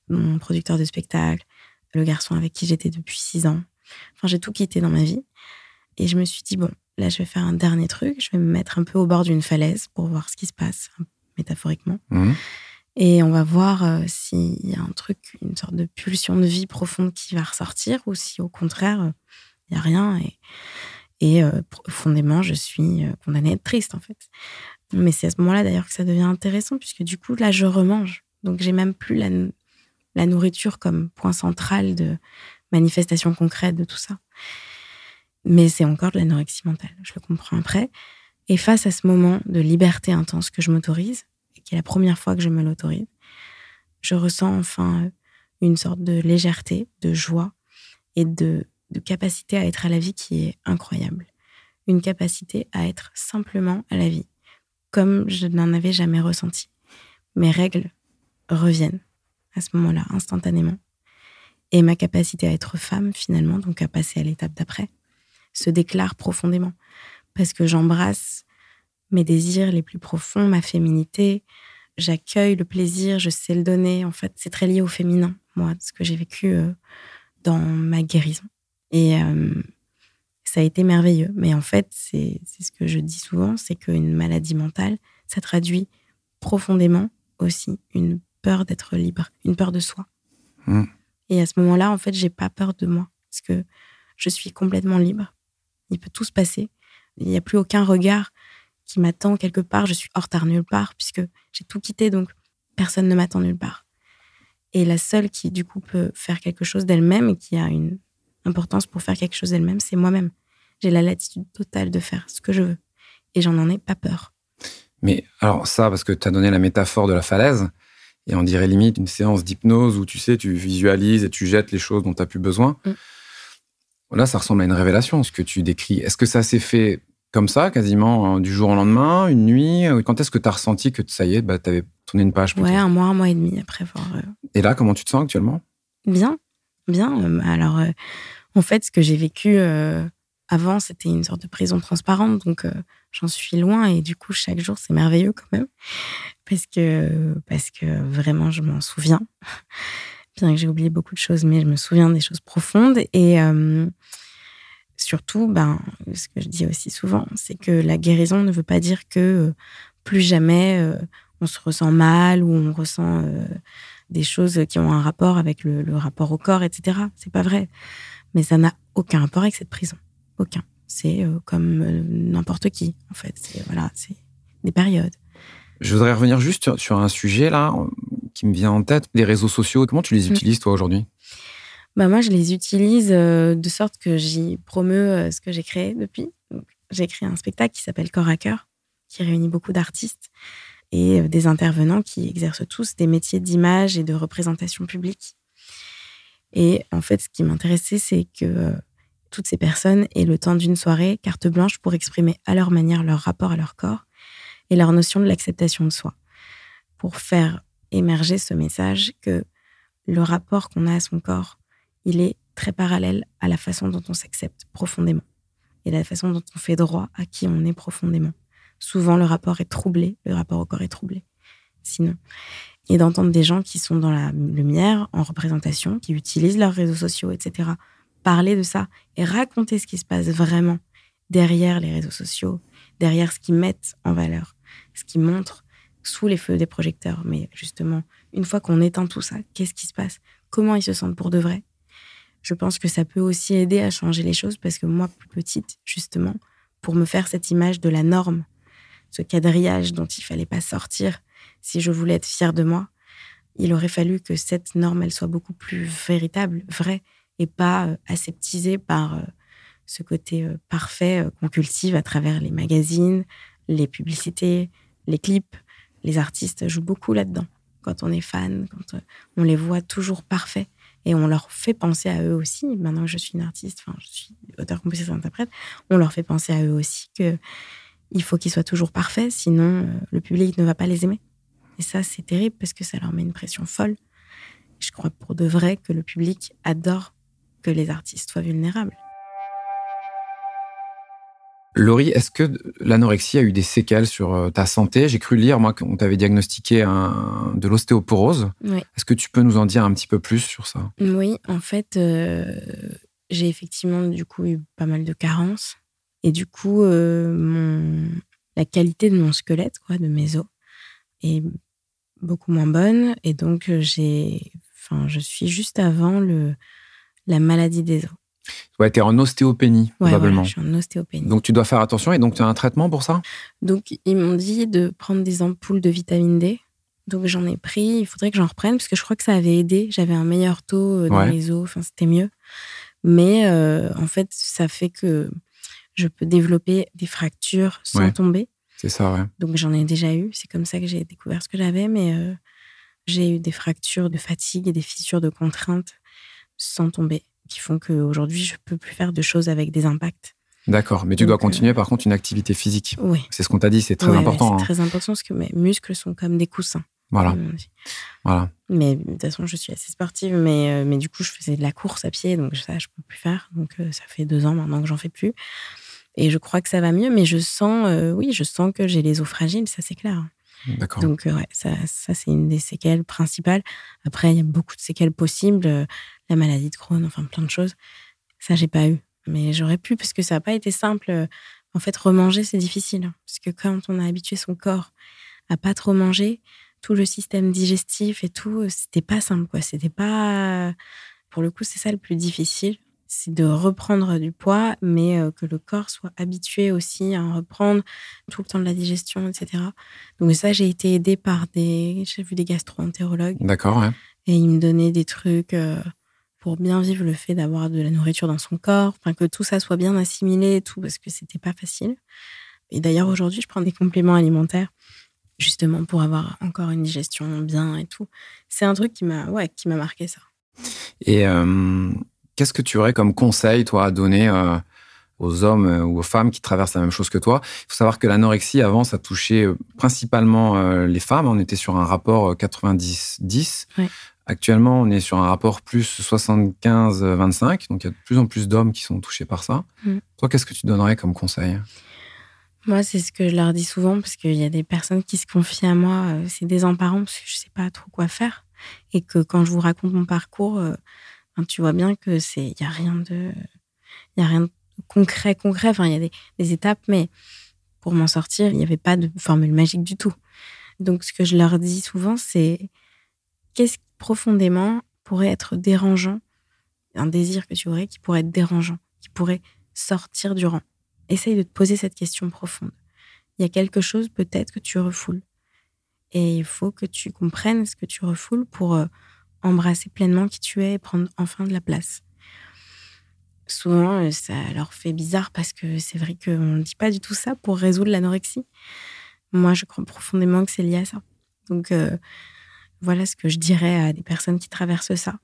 S2: mon producteur de spectacle, le garçon avec qui j'étais depuis six ans. Enfin, j'ai tout quitté dans ma vie. Et je me suis dit, bon, là, je vais faire un dernier truc. Je vais me mettre un peu au bord d'une falaise pour voir ce qui se passe, métaphoriquement. Mmh. Et on va voir s'il y a un truc, une sorte de pulsion de vie profonde qui va ressortir ou si au contraire, il n'y a rien. Et, et euh, profondément, je suis euh, condamnée à être triste, en fait. Mais c'est à ce moment-là, d'ailleurs, que ça devient intéressant, puisque du coup, là, je remange. Donc, j'ai même plus la, la nourriture comme point central de manifestation concrète de tout ça. Mais c'est encore de l'anorexie mentale, je le comprends après. Et face à ce moment de liberté intense que je m'autorise, qui est la première fois que je me l'autorise, je ressens enfin une sorte de légèreté, de joie et de de capacité à être à la vie qui est incroyable. Une capacité à être simplement à la vie, comme je n'en avais jamais ressenti. Mes règles reviennent à ce moment-là, instantanément. Et ma capacité à être femme, finalement, donc à passer à l'étape d'après, se déclare profondément. Parce que j'embrasse mes désirs les plus profonds, ma féminité, j'accueille le plaisir, je sais le donner. En fait, c'est très lié au féminin, moi, ce que j'ai vécu euh, dans ma guérison. Et euh, ça a été merveilleux. Mais en fait, c'est ce que je dis souvent, c'est qu'une maladie mentale, ça traduit profondément aussi une peur d'être libre, une peur de soi. Mmh. Et à ce moment-là, en fait, j'ai pas peur de moi parce que je suis complètement libre. Il peut tout se passer. Il n'y a plus aucun regard qui m'attend quelque part. Je suis hors retard nulle part puisque j'ai tout quitté, donc personne ne m'attend nulle part. Et la seule qui, du coup, peut faire quelque chose d'elle-même et qui a une importance pour faire quelque chose d'elle-même, c'est moi-même. J'ai la latitude totale de faire ce que je veux. Et j'en en ai pas peur.
S1: Mais alors ça, parce que tu as donné la métaphore de la falaise, et on dirait limite une séance d'hypnose où tu sais, tu visualises et tu jettes les choses dont tu n'as plus besoin. Mm. Là, ça ressemble à une révélation, ce que tu décris. Est-ce que ça s'est fait comme ça, quasiment hein, du jour au lendemain, une nuit? Quand est-ce que tu as ressenti que ça y est, bah, tu avais tourné une page
S2: Ouais, un mois, un mois et demi après avoir. Euh,
S1: et là, comment tu te sens actuellement?
S2: Bien, bien. Euh, alors, euh, en fait, ce que j'ai vécu euh, avant, c'était une sorte de prison transparente. Donc, j'en suis loin. Et du coup, chaque jour, c'est merveilleux quand même. Parce que, parce que vraiment, je m'en souviens. Bien que j'ai oublié beaucoup de choses, mais je me souviens des choses profondes. Et surtout, ben, ce que je dis aussi souvent, c'est que la guérison ne veut pas dire que plus jamais on se ressent mal ou on ressent des choses qui ont un rapport avec le, rapport au corps, etc. C'est pas vrai. Mais ça n'a aucun rapport avec cette prison. Aucun. C'est euh, comme euh, n'importe qui, en fait. C'est voilà, c'est des périodes.
S1: Je voudrais revenir juste sur, un sujet là qui me vient en tête, les réseaux sociaux. Comment tu les mm. utilises toi aujourd'hui?
S2: Bah moi, je les utilise euh, de sorte que j'y promeux ce que j'ai créé depuis. J'ai créé un spectacle qui s'appelle Corps à cœur, qui réunit beaucoup d'artistes et euh, des intervenants qui exercent tous des métiers d'image et de représentation publique. Et en fait, ce qui m'intéressait, c'est que euh, toutes ces personnes aient le temps d'une soirée carte blanche pour exprimer à leur manière leur rapport à leur corps et leur notion de l'acceptation de soi, pour faire émerger ce message que le rapport qu'on a à son corps, il est très parallèle à la façon dont on s'accepte profondément et la façon dont on fait droit à qui on est profondément souvent le rapport est troublé, le rapport au corps est troublé. Sinon. Et d'entendre des gens qui sont dans la lumière, en représentation, qui utilisent leurs réseaux sociaux, etc., parler de ça et raconter ce qui se passe vraiment derrière les réseaux sociaux, derrière ce qu'ils mettent en valeur, ce qu'ils montrent sous les feux des projecteurs. Mais justement, une fois qu'on éteint tout ça, qu'est-ce qui se passe? Comment ils se sentent pour de vrai? Je pense que ça peut aussi aider à changer les choses parce que moi, plus petite, justement, pour me faire cette image de la norme, ce quadrillage dont il fallait pas sortir si je voulais être fière de moi, il aurait fallu que cette norme, elle soit beaucoup plus véritable, vraie, et pas euh, aseptisée par euh, ce côté euh, parfait qu'on cultive à travers les magazines, les publicités, les clips. Les artistes jouent beaucoup là-dedans. Quand on est fan, quand on les voit toujours parfaits et on leur fait penser à eux aussi. Maintenant que je suis une artiste, enfin, je suis auteur, compositeur, interprète, on leur fait penser à eux aussi que il faut qu'ils soient toujours parfaits, sinon le public ne va pas les aimer. Et ça, c'est terrible parce que ça leur met une pression folle. Je crois pour de vrai que le public adore que les artistes soient vulnérables.
S1: Laurie, est-ce que l'anorexie a eu des séquelles sur euh, ta santé? J'ai cru lire, moi, qu'on t'avait diagnostiqué un, de l'ostéoporose. Est-ce que tu peux nous en dire un petit peu plus sur ça?
S2: Oui, en fait, euh, j'ai effectivement, du coup, eu pas mal de carences. Et du coup, euh, mon, la qualité de mon squelette, quoi, de mes os, est beaucoup moins bonne. Et donc, j'ai, enfin, je suis juste avant le, la maladie des os.
S1: Ouais, tu es en ostéopénie, probablement.
S2: je suis en ostéopénie.
S1: Donc, tu dois faire attention. Et donc, tu as un traitement pour ça?
S2: Donc, ils m'ont dit de prendre des ampoules de vitamine D. Donc, j'en ai pris. Il faudrait que j'en reprenne parce que je crois que ça avait aidé. J'avais un meilleur taux euh, dans les os. Enfin, c'était mieux. Mais euh, en fait, ça fait que je peux développer des fractures sans tomber.
S1: C'est ça, ouais.
S2: Donc j'en ai déjà eu. C'est comme ça que j'ai découvert ce que j'avais, mais euh, j'ai eu des fractures de fatigue et des fissures de contrainte sans tomber, qui font qu'aujourd'hui je peux plus faire de choses avec des impacts.
S1: D'accord, mais tu dois continuer euh, par contre une activité physique.
S2: Oui.
S1: C'est ce qu'on t'a dit, c'est très important.
S2: c'est hein. très important parce que mes muscles sont comme des coussins.
S1: Voilà. voilà.
S2: Mais de toute façon, je suis assez sportive, mais, euh, mais du coup, je faisais de la course à pied, donc ça, je peux plus faire. Donc ça fait deux ans maintenant que j'en fais plus. Et je crois que ça va mieux, mais je sens, euh, oui, je sens que j'ai les os fragiles, ça c'est clair.
S1: D'accord.
S2: Donc, euh, ouais, ça, ça c'est une des séquelles principales. Après, il y a beaucoup de séquelles possibles, euh, la maladie de Crohn, enfin plein de choses. Ça, j'ai pas eu. Mais j'aurais pu, parce que ça n'a pas été simple. En fait, remanger, c'est difficile. Parce que quand on a habitué son corps à pas trop manger, tout le système digestif et tout, c'était pas simple, quoi. C'était pas. Pour le coup, c'est ça le plus difficile c'est de reprendre du poids, mais euh, que le corps soit habitué aussi à reprendre tout le temps de la digestion, etc. Donc ça, j'ai été aidée par des, j'ai vu des gastro-entérologues.
S1: D'accord, ouais.
S2: Et ils me donnaient des trucs euh, pour bien vivre le fait d'avoir de la nourriture dans son corps, enfin que tout ça soit bien assimilé et tout, parce que c'était pas facile. Et d'ailleurs, aujourd'hui, je prends des compléments alimentaires justement pour avoir encore une digestion bien et tout. C'est un truc qui m'a, ouais, qui m'a marqué ça.
S1: Et euh, Qu'est-ce que tu aurais comme conseil, toi, à donner euh, aux hommes euh, ou aux femmes qui traversent la même chose que toi? Il faut savoir que l'anorexie, avant, ça touchait euh, principalement les femmes. On était sur un rapport 90-10. Actuellement, on est sur un rapport plus 75-25. Donc, il y a de plus en plus d'hommes qui sont touchés par ça. Mm. Toi, qu'est-ce que tu donnerais comme conseil?
S2: Moi, c'est ce que je leur dis souvent parce qu'il y a des personnes qui se confient à moi. C'est des parents parce que je sais pas trop quoi faire. Et que quand je vous raconte mon parcours, tu vois bien que c'est, il y a rien de, il a rien de concret, concret. Enfin, il y a des, étapes, mais pour m'en sortir, il n'y avait pas de formule magique du tout. Donc, ce que je leur dis souvent, c'est qu'est-ce profondément pourrait être dérangeant, un désir que tu aurais qui pourrait être dérangeant, qui pourrait sortir du rang. Essaye de te poser cette question profonde. Il y a quelque chose peut-être que tu refoules. Et il faut que tu comprennes ce que tu refoules pour euh, embrasser pleinement qui tu es et prendre enfin de la place. Souvent, euh, ça leur fait bizarre parce que c'est vrai qu'on ne dit pas du tout ça pour résoudre l'anorexie. Moi, je crois profondément que c'est lié à ça. Donc, euh, voilà ce que je dirais à des personnes qui traversent ça.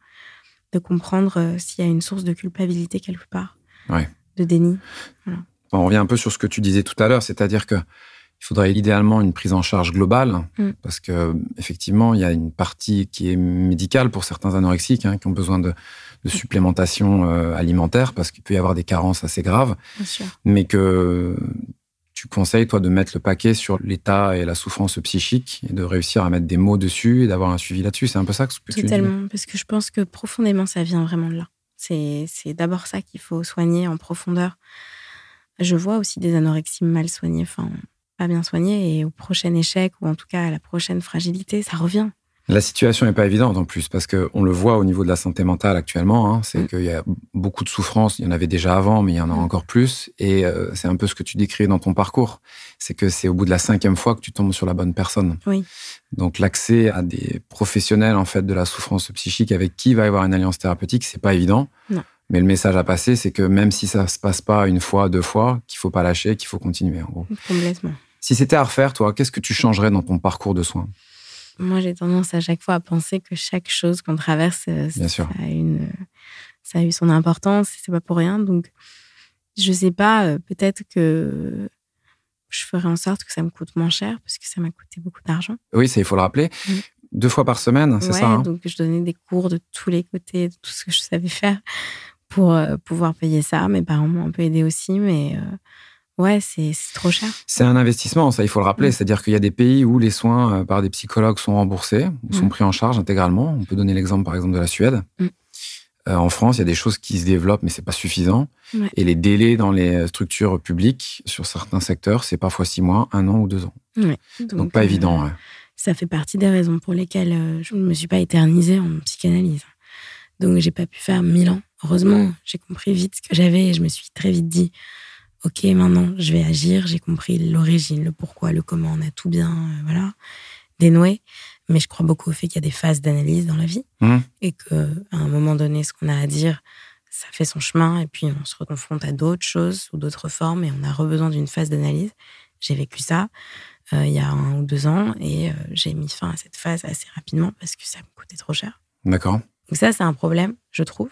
S2: De comprendre euh, s'il y a une source de culpabilité quelque part, de déni.
S1: On revient un peu sur ce que tu disais tout à l'heure, c'est-à-dire que il faudrait idéalement une prise en charge globale, mm. parce que effectivement, il y a une partie qui est médicale pour certains anorexiques hein, qui ont besoin de, supplémentation euh, alimentaire, parce qu'il peut y avoir des carences assez graves, mais que tu conseilles, toi, de mettre le paquet sur l'état et la souffrance psychique et de réussir à mettre des mots dessus et d'avoir un suivi là-dessus? C'est un peu ça que, que
S2: tu dis Totalement, parce que je pense que profondément, ça vient vraiment de là. C'est d'abord ça qu'il faut soigner en profondeur. Je vois aussi des anorexies mal soignées. Enfin, pas bien soigné et au prochain échec ou en tout cas à la prochaine fragilité, ça revient.
S1: La situation n'est pas évidente en plus, parce qu'on le voit au niveau de la santé mentale actuellement, hein, c'est mm. qu'il y a beaucoup de souffrances, il y en avait déjà avant, mais il y en a mm. encore plus, et euh, c'est un peu ce que tu décris dans ton parcours, c'est que c'est au bout de la cinquième fois que tu tombes sur la bonne personne.
S2: Oui.
S1: Donc l'accès à des professionnels en fait de la souffrance psychique avec qui va y avoir une alliance thérapeutique, c'est pas évident.
S2: Non.
S1: Mais le message à passer, c'est que même si ça se passe pas une fois, deux fois, qu'il faut pas lâcher, qu'il faut continuer en gros.
S2: Complètement.
S1: Si c'était à refaire, toi, qu'est-ce que tu changerais dans ton parcours de soins?
S2: Moi, j'ai tendance à chaque fois à penser que chaque chose qu'on traverse, euh, ça, a une, ça a eu son importance c'est pas pour rien. Donc, je sais pas, euh, peut-être que je ferai en sorte que ça me coûte moins cher parce que ça m'a coûté beaucoup d'argent.
S1: Oui, il faut le rappeler. Mm. Deux fois par semaine, c'est ça hein
S2: Donc, je donnais des cours de tous les côtés, de tout ce que je savais faire pour euh, pouvoir payer ça. Mes parents m'ont un peu aidé aussi, mais Ouais, c'est trop cher.
S1: C'est un investissement, ça, il faut le rappeler. Mm. C'est-à-dire qu'il y a des pays où les soins euh, par des psychologues sont remboursés, ou sont mm. pris en charge intégralement. On peut donner l'exemple, par exemple, de la Suède. Mm. Euh, en France, il y a des choses qui se développent, mais c'est pas suffisant. Et les délais dans les structures publiques, sur certains secteurs, c'est parfois six mois, un an ou deux ans. Donc, pas évident. Euh,
S2: ça fait partie des raisons pour lesquelles je ne me suis pas éternisée en psychanalyse. Donc, j'ai pas pu faire mille ans. Heureusement, j'ai compris vite ce que j'avais et je me suis très vite dit ok, maintenant je vais agir, j'ai compris l'origine, le pourquoi, le comment, on a tout bien, euh, voilà, dénoué. Mais je crois beaucoup au fait qu'il y a des phases d'analyse dans la vie mmh. et que à un moment donné, ce qu'on a à dire, ça fait son chemin et puis on se reconfronte à d'autres choses ou d'autres formes et on a besoin d'une phase d'analyse. J'ai vécu ça euh, il y a un ou deux ans et euh, j'ai mis fin à cette phase assez rapidement parce que ça me coûtait trop cher.
S1: D'accord.
S2: Donc ça, c'est un problème, je trouve.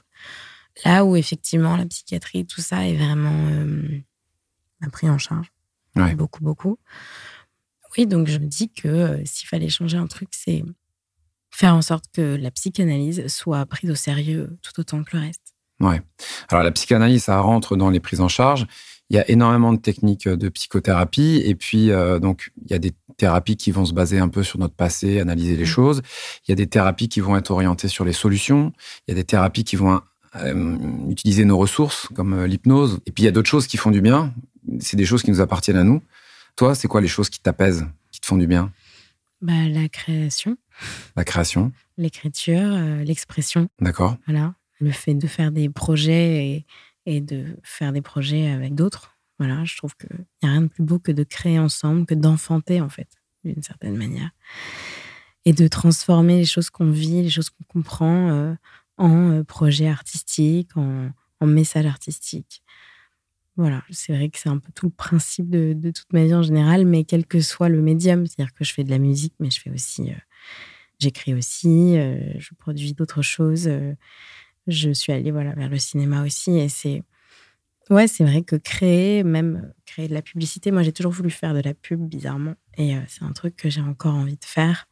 S2: Là où effectivement la psychiatrie, tout ça est vraiment m'a pris en charge. Beaucoup, beaucoup. Oui, donc je me dis que euh, s'il fallait changer un truc, c'est faire en sorte que la psychanalyse soit prise au sérieux tout autant que le reste.
S1: Ouais. Alors la psychanalyse, ça rentre dans les prises en charge. Il y a énormément de techniques de psychothérapie et puis euh, donc il y a des thérapies qui vont se baser un peu sur notre passé, analyser les mmh. choses. Il y a des thérapies qui vont être orientées sur les solutions. Il y a des thérapies qui vont euh, utiliser nos ressources comme l'hypnose. Et puis il y a d'autres choses qui font du bien, c'est des choses qui nous appartiennent à nous. Toi, c'est quoi les choses qui t'apaisent, qui te font du bien?
S2: Bah, La création.
S1: La création.
S2: L'écriture, euh, l'expression.
S1: D'accord.
S2: Voilà. Le fait de faire des projets et, de faire des projets avec d'autres. Voilà, je trouve qu'il n'y a rien de plus beau que de créer ensemble, que d'enfanter, en fait, d'une certaine manière. Et de transformer les choses qu'on vit, les choses qu'on comprend euh, en euh, projets artistiques, en, en messages artistiques. Voilà, c'est vrai que c'est un peu tout le principe de, toute ma vie en général, mais quel que soit le médium, c'est-à-dire que je fais de la musique, mais je fais aussi, euh, j'écris aussi, euh, je produis d'autres choses. Euh, je suis allée voilà vers le cinéma aussi, et c'est ouais, c'est vrai que créer, même créer de la publicité, moi j'ai toujours voulu faire de la pub bizarrement, et c'est un truc que j'ai encore envie de faire.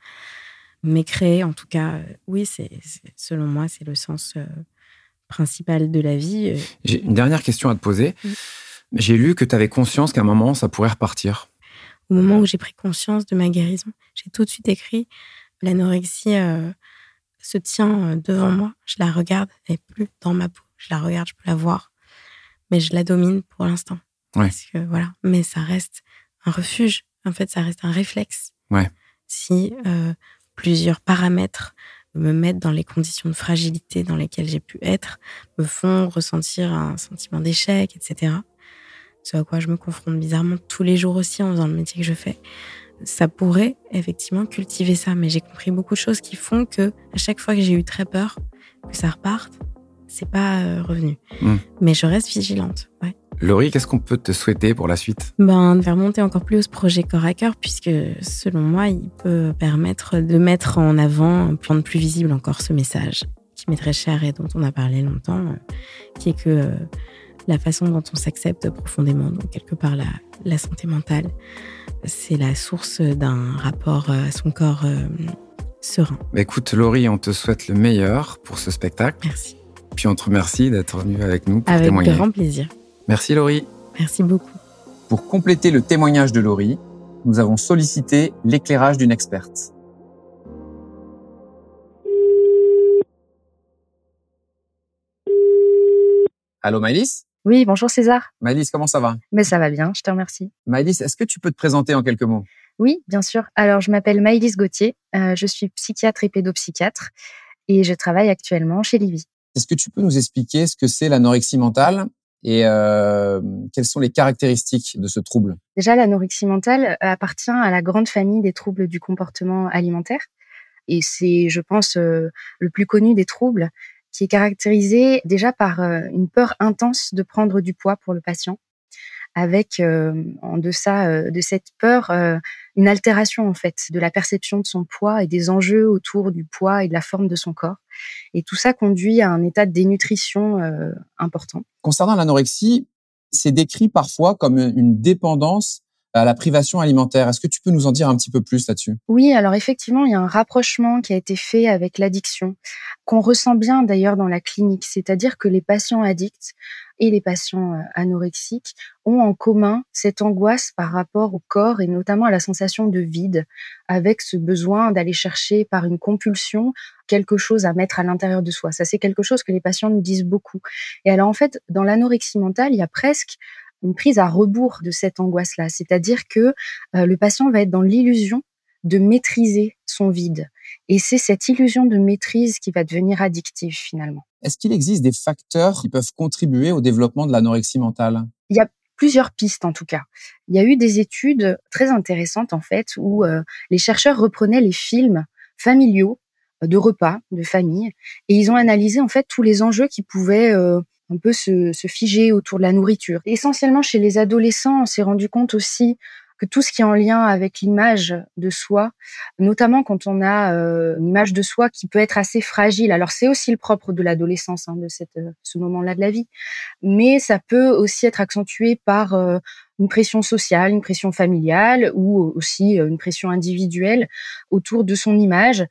S2: Mais créer, en tout cas, oui, c'est selon moi, c'est le sens principale de la vie. Euh.
S1: J'ai une dernière question à te poser. J'ai lu que tu avais conscience qu'à un moment, ça pourrait repartir.
S2: Au moment où j'ai pris conscience de ma guérison, j'ai tout de suite écrit l'anorexie euh, se tient euh, devant moi. Je la regarde, elle n'est plus dans ma peau. Je la regarde, je peux la voir, mais je la domine pour l'instant. voilà, mais ça reste un refuge. En fait, ça reste un réflexe.
S1: Ouais.
S2: Si plusieurs paramètres me mettre dans les conditions de fragilité dans lesquelles j'ai pu être, me font ressentir un sentiment d'échec, etc. Ce à quoi je me confronte bizarrement tous les jours aussi en faisant le métier que je fais. Ça pourrait effectivement cultiver ça, mais j'ai compris beaucoup de choses qui font que à chaque fois que j'ai eu très peur que ça reparte, c'est pas euh, revenu. Hmm. Mais je reste vigilante. Ouais.
S1: Laurie, qu'est-ce qu'on peut te souhaiter pour la suite?
S2: Ben, De faire monter encore plus ce projet corps à cœur, puisque selon moi, il peut permettre de mettre en avant, un point de plus visible encore ce message qui m'est très cher et dont on a parlé longtemps, euh, qui est que euh, la façon dont on s'accepte profondément, donc quelque part la, la santé mentale, c'est la source d'un rapport à son corps euh, serein.
S1: Bah, écoute, Laurie, on te souhaite le meilleur pour ce spectacle.
S2: Merci.
S1: Puis on te remercie d'être venue avec nous pour
S2: avec
S1: témoigner.
S2: Avec grand plaisir.
S1: Merci Laurie.
S2: Merci beaucoup.
S1: Pour compléter le témoignage de Laurie, nous avons sollicité l'éclairage d'une experte. Allô Maëlys?
S3: Oui, bonjour César.
S1: Maëlys, comment ça va?
S3: Mais ça va bien, je te remercie.
S1: Maëlys, est-ce que tu peux te présenter en quelques mots?
S3: Oui, bien sûr. Alors, je m'appelle Maëlys Gauthier. Euh, je suis psychiatre et pédopsychiatre et je travaille actuellement chez Livy.
S1: Est-ce que tu peux nous expliquer ce que c'est l'anorexie mentale? Et euh, quelles sont les caractéristiques de ce trouble?
S3: Déjà, l'anorexie mentale appartient à la grande famille des troubles du comportement alimentaire. Et c'est, je pense, euh, le plus connu des troubles qui est caractérisé déjà par euh, une peur intense de prendre du poids pour le patient, avec euh, en deçà de cette peur une altération en fait de la perception de son poids et des enjeux autour du poids et de la forme de son corps. Et tout ça conduit à un état de dénutrition important.
S1: Concernant l'anorexie, c'est décrit parfois comme une dépendance à la privation alimentaire. Est-ce que tu peux nous en dire un petit peu plus là-dessus?
S3: Oui, alors effectivement, il y a un rapprochement qui a été fait avec l'addiction, qu'on ressent bien d'ailleurs dans la clinique, c'est-à-dire que les patients addicts et les patients euh, anorexiques ont en commun cette angoisse par rapport au corps et notamment à la sensation de vide, avec ce besoin d'aller chercher par une compulsion quelque chose à mettre à l'intérieur de soi. Ça, c'est quelque chose que les patients nous disent beaucoup. Et alors, en fait, dans l'anorexie mentale, il y a presque une prise à rebours de cette angoisse-là. C'est-à-dire que euh, le patient va être dans l'illusion de maîtriser son vide. Et c'est cette illusion de maîtrise qui va devenir addictive finalement.
S1: Est-ce qu'il existe des facteurs qui peuvent contribuer au développement de l'anorexie mentale?
S3: Il y a plusieurs pistes en tout cas. Il y a eu des études très intéressantes en fait où euh, les chercheurs reprenaient les films familiaux euh, de repas de famille et ils ont analysé en fait tous les enjeux qui pouvaient on peut se, figer autour de la nourriture. Essentiellement chez les adolescents, on s'est rendu compte aussi que tout ce qui est en lien avec l'image de soi, notamment quand on a euh, une image de soi qui peut être assez fragile. Alors c'est aussi le propre de l'adolescence, hein, de cette, euh, ce moment-là de la vie, mais ça peut aussi être accentué par euh, une pression sociale, une pression familiale ou aussi une pression individuelle autour de son image.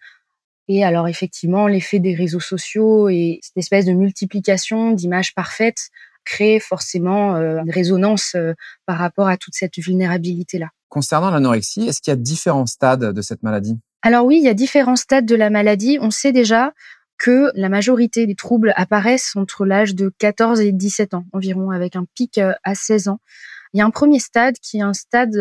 S3: Et alors effectivement, l'effet des réseaux sociaux et cette espèce de multiplication d'images parfaites crée forcément euh, une résonance euh, par rapport à toute cette vulnérabilité-là.
S1: Concernant l'anorexie, est-ce qu'il y a différents stades de cette maladie?
S3: Alors oui, il y a différents stades de la maladie. On sait déjà que la majorité des troubles apparaissent entre l'âge de 14 et 17 ans environ, avec un pic euh, à 16 ans. Il y a un premier stade qui est un stade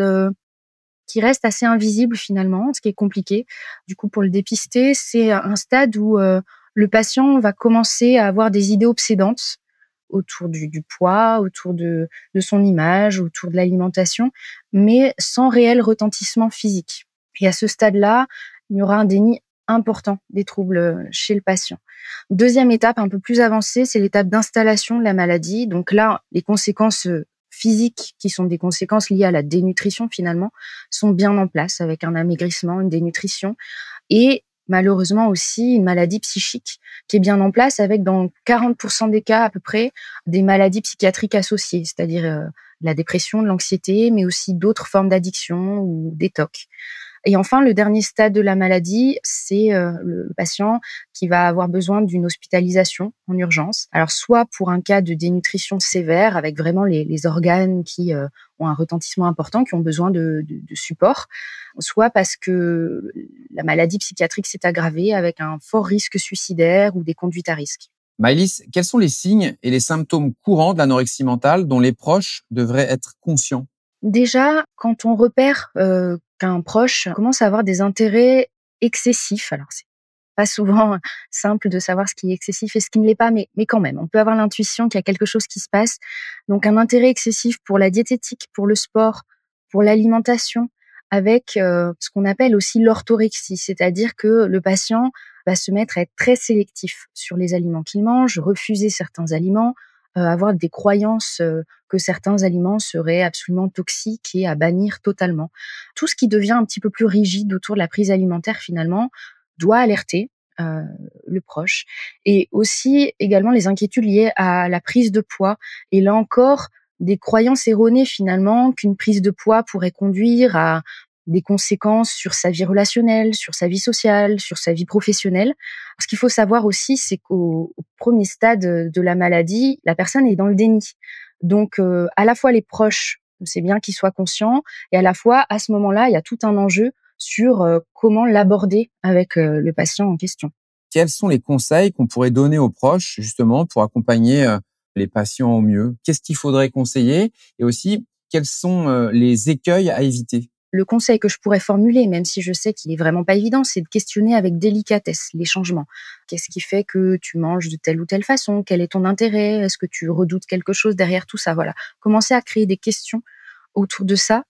S3: qui reste assez invisible finalement, ce qui est compliqué. Du coup, pour le dépister, c'est un stade où euh, le patient va commencer à avoir des idées obsédantes autour du, poids, autour de, de, son image, autour de l'alimentation, mais sans réel retentissement physique. Et à ce stade-là, il y aura un déni important des troubles chez le patient. Deuxième étape un peu plus avancée, c'est l'étape d'installation de la maladie. Donc là, les conséquences physiques qui sont des conséquences liées à la dénutrition finalement sont bien en place avec un amaigrissement, une dénutrition et malheureusement aussi une maladie psychique qui est bien en place avec dans 40% des cas à peu près des maladies psychiatriques associées, c'est-à-dire euh, la dépression, l'anxiété, mais aussi d'autres formes d'addiction ou des TOC. Et enfin, le dernier stade de la maladie, c'est euh, le patient qui va avoir besoin d'une hospitalisation en urgence. Alors, soit pour un cas de dénutrition sévère, avec vraiment les, les organes qui euh, ont un retentissement important, qui ont besoin de, de, de support, soit parce que la maladie psychiatrique s'est aggravée avec un fort risque suicidaire ou des conduites à risque.
S1: Maëlys, quels sont les signes et les symptômes courants de l'anorexie mentale dont les proches devraient être conscients?
S3: Déjà, quand on repère euh, qu'un proche commence à avoir des intérêts excessifs, alors c'est pas souvent <laughs> simple de savoir ce qui est excessif et ce qui ne l'est pas, mais, mais quand même, on peut avoir l'intuition qu'il y a quelque chose qui se passe. Donc un intérêt excessif pour la diététique, pour le sport, pour l'alimentation, avec euh, ce qu'on appelle aussi l'orthorexie, c'est-à-dire que le patient va se mettre à être très sélectif sur les aliments qu'il mange, refuser certains aliments, avoir des croyances euh, que certains aliments seraient absolument toxiques et à bannir totalement. Tout ce qui devient un petit peu plus rigide autour de la prise alimentaire finalement doit alerter euh, le proche et aussi également les inquiétudes liées à la prise de poids et là encore des croyances erronées finalement qu'une prise de poids pourrait conduire à des conséquences sur sa vie relationnelle, sur sa vie sociale, sur sa vie professionnelle. Ce qu'il faut savoir aussi, c'est qu'au premier stade de la maladie, la personne est dans le déni. Donc, euh, à la fois les proches, c'est bien qu'ils soient conscients, et à la fois, à ce moment-là, il y a tout un enjeu sur euh, comment l'aborder avec euh, le patient en question.
S1: Quels sont les conseils qu'on pourrait donner aux proches, justement, pour accompagner les patients au mieux? Qu'est-ce qu'il faudrait conseiller? Et aussi, quels sont les écueils à éviter?
S3: Le conseil que je pourrais formuler, même si je sais qu'il est vraiment pas évident, c'est de questionner avec délicatesse les changements. Qu'est-ce qui fait que tu manges de telle ou telle façon? Quel est ton intérêt? Est-ce que tu redoutes quelque chose derrière tout ça? Voilà. Commencer à créer des questions autour de ça,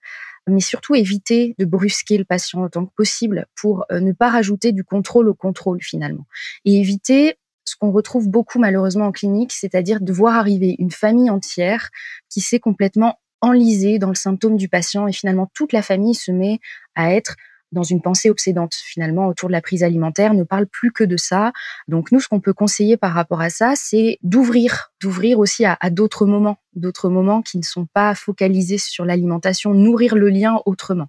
S3: mais surtout éviter de brusquer le patient autant que possible pour euh, ne pas rajouter du contrôle au contrôle finalement. Et éviter ce qu'on retrouve beaucoup malheureusement en clinique, c'est-à-dire de voir arriver une famille entière qui s'est complètement enlisée dans le symptôme du patient et finalement toute la famille se met à être dans une pensée obsédante. Finalement autour de la prise alimentaire, ne parle plus que de ça. Donc nous, ce qu'on peut conseiller par rapport à ça, c'est d'ouvrir, d'ouvrir aussi à, d'autres moments, d'autres moments qui ne sont pas focalisés sur l'alimentation, nourrir le lien autrement.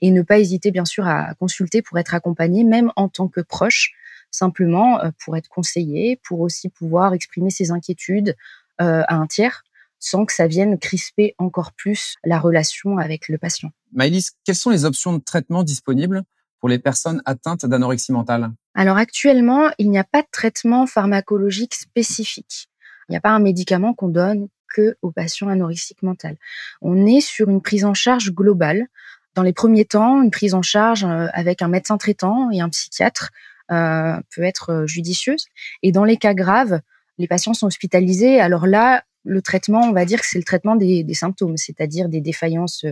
S3: Et ne pas hésiter bien sûr à consulter pour être accompagné, même en tant que proche, simplement euh, pour être conseillé, pour aussi pouvoir exprimer ses inquiétudes euh, à un tiers sans que ça vienne crisper encore plus la relation avec le patient.
S1: Maëlys, quelles sont les options de traitement disponibles pour les personnes atteintes d'anorexie mentale?
S3: Alors actuellement, il n'y a pas de traitement pharmacologique spécifique. Il n'y a pas un médicament qu'on donne que aux patients anorexiques mentales. On est sur une prise en charge globale. Dans les premiers temps, une prise en charge euh, avec un médecin traitant et un psychiatre euh, peut être euh, judicieuse. Et dans les cas graves, les patients sont hospitalisés. Alors là, le traitement, on va dire que c'est le traitement des, des symptômes, c'est-à-dire des défaillances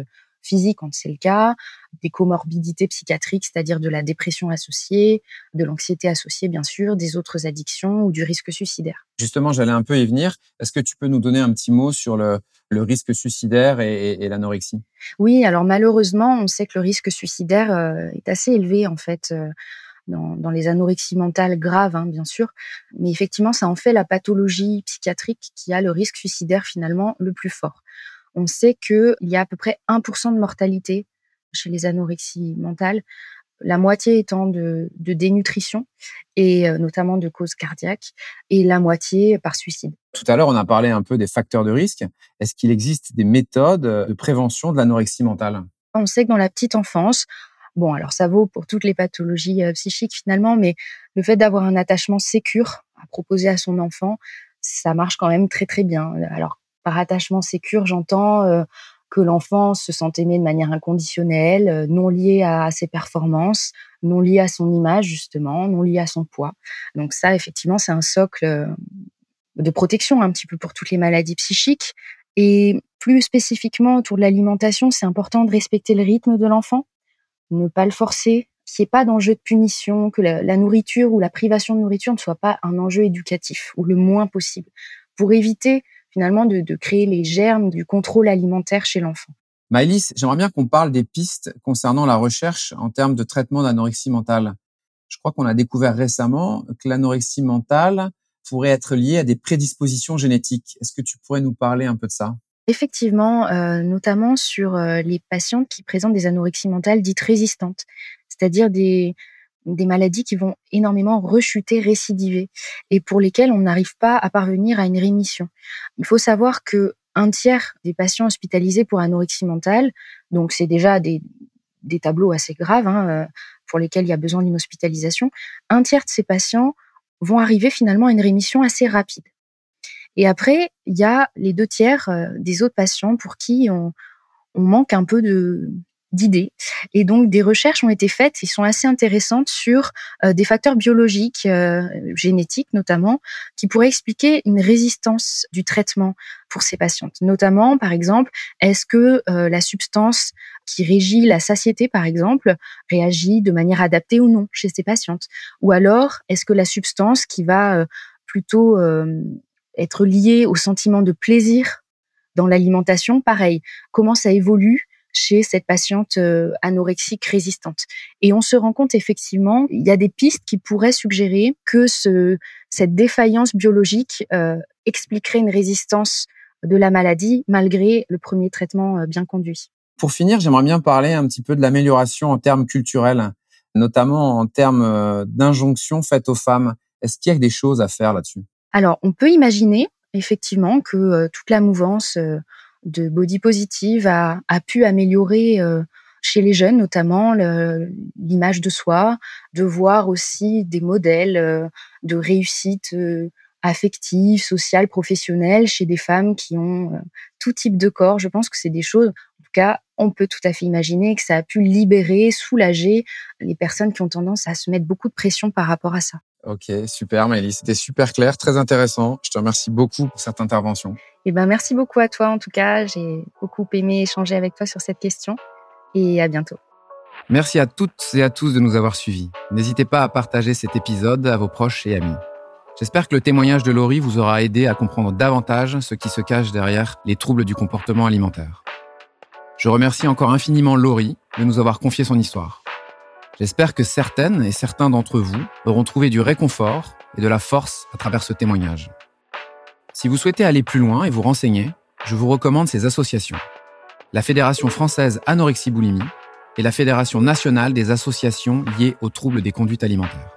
S3: physiques quand c'est le cas, des comorbidités psychiatriques, c'est-à-dire de la dépression associée, de l'anxiété associée bien sûr, des autres addictions ou du risque suicidaire.
S1: Justement, j'allais un peu y venir. Est-ce que tu peux nous donner un petit mot sur le, le risque suicidaire et, et, l'anorexie?
S3: Oui, alors malheureusement, on sait que le risque suicidaire euh, est assez élevé en fait. Dans, dans, les anorexies mentales graves, hein, bien sûr. Mais effectivement, ça en fait la pathologie psychiatrique qui a le risque suicidaire finalement le plus fort. On sait qu'il y a à peu près 1% de mortalité chez les anorexies mentales, la moitié étant de, de dénutrition et euh, notamment de causes cardiaques, et la moitié par suicide.
S1: Tout à l'heure, on a parlé un peu des facteurs de risque. Est-ce qu'il existe des méthodes de prévention de l'anorexie mentale?
S3: On sait que dans la petite enfance, Bon, alors ça vaut pour toutes les pathologies euh, psychiques finalement, mais le fait d'avoir un attachement sécure à proposer à son enfant, ça marche quand même très très bien. Alors par attachement sécure, j'entends euh, que l'enfant se sent aimé de manière inconditionnelle, euh, non lié à, ses performances, non lié à son image justement, non lié à son poids. Donc ça, effectivement, c'est un socle de protection un petit peu pour toutes les maladies psychiques. Et plus spécifiquement autour de l'alimentation, c'est important de respecter le rythme de l'enfant ne pas le forcer, qu'il n'y ait pas d'enjeu de punition, que la, nourriture ou la privation de nourriture ne soit pas un enjeu éducatif ou le moins possible, pour éviter finalement de, créer les germes du contrôle alimentaire chez l'enfant.
S1: Maëlys, j'aimerais bien qu'on parle des pistes concernant la recherche en termes de traitement d'anorexie mentale. Je crois qu'on a découvert récemment que l'anorexie mentale pourrait être liée à des prédispositions génétiques. Est-ce que tu pourrais nous parler un peu de ça?
S3: Effectivement, euh, notamment sur euh, les patientes qui présentent des anorexies mentales dites résistantes, c'est-à-dire des, maladies qui vont énormément rechuter, récidiver, et pour lesquelles on n'arrive pas à parvenir à une rémission. Il faut savoir que un tiers des patients hospitalisés pour anorexie mentale, donc c'est déjà des, des tableaux assez graves hein, euh, pour lesquels il y a besoin d'une hospitalisation, un tiers de ces patients vont arriver finalement à une rémission assez rapide. Et après, il y a les deux tiers euh, des autres patients pour qui on, on manque un peu de d'idées. Et donc, des recherches ont été faites, qui sont assez intéressantes sur euh, des facteurs biologiques, euh, génétiques notamment, qui pourraient expliquer une résistance du traitement pour ces patientes. Notamment, par exemple, est-ce que la substance qui régit la satiété, par exemple, réagit de manière adaptée ou non chez ces patientes? Ou alors, est-ce que la substance qui va plutôt être lié au sentiment de plaisir dans l'alimentation, pareil, comment ça évolue chez cette patiente euh, anorexique résistante. Et on se rend compte effectivement, il y a des pistes qui pourraient suggérer que ce, cette défaillance biologique euh, expliquerait une résistance de la maladie malgré le premier traitement euh, bien conduit.
S1: Pour finir, j'aimerais bien parler un petit peu de l'amélioration en termes culturels, notamment en termes d'injonctions faites aux femmes. Est-ce qu'il y a des choses à faire là-dessus?
S3: Alors, on peut imaginer effectivement que euh, toute la mouvance euh, de body positive a, pu améliorer euh, chez les jeunes notamment l'image de soi, de voir aussi des modèles de réussite affective, sociale, professionnelle chez des femmes qui ont tout type de corps. Je pense que c'est des choses cas, on peut tout à fait imaginer que ça a pu libérer, soulager les personnes qui ont tendance à se mettre beaucoup de pression par rapport à ça.
S1: Ok, super Maëlie, c'était super clair, très intéressant. Je te remercie beaucoup pour cette intervention.
S3: Eh ben, merci beaucoup à toi en tout cas, j'ai beaucoup aimé échanger avec toi sur cette question et à bientôt.
S1: Merci à toutes et à tous de nous avoir suivis. N'hésitez pas à partager cet épisode à vos proches et amis. J'espère que le témoignage de Laurie vous aura aidé à comprendre davantage ce qui se cache derrière les troubles du comportement alimentaire. Je remercie encore infiniment Laurie de nous avoir confié son histoire. J'espère que certaines et certains d'entre vous auront trouvé du réconfort et de la force à travers ce témoignage. Si vous souhaitez aller plus loin et vous renseigner, je vous recommande ces associations. La Fédération française anorexie-boulimie et la Fédération nationale des associations liées aux troubles des conduites alimentaires.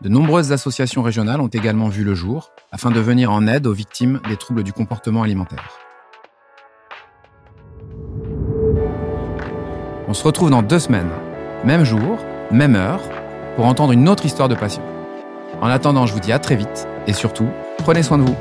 S1: De nombreuses associations régionales ont également vu le jour afin de venir en aide aux victimes des troubles du comportement alimentaire. On se retrouve dans deux semaines même jour, même heure, pour entendre une autre histoire de passion. En attendant, je vous dis à très vite et surtout, prenez soin de vous.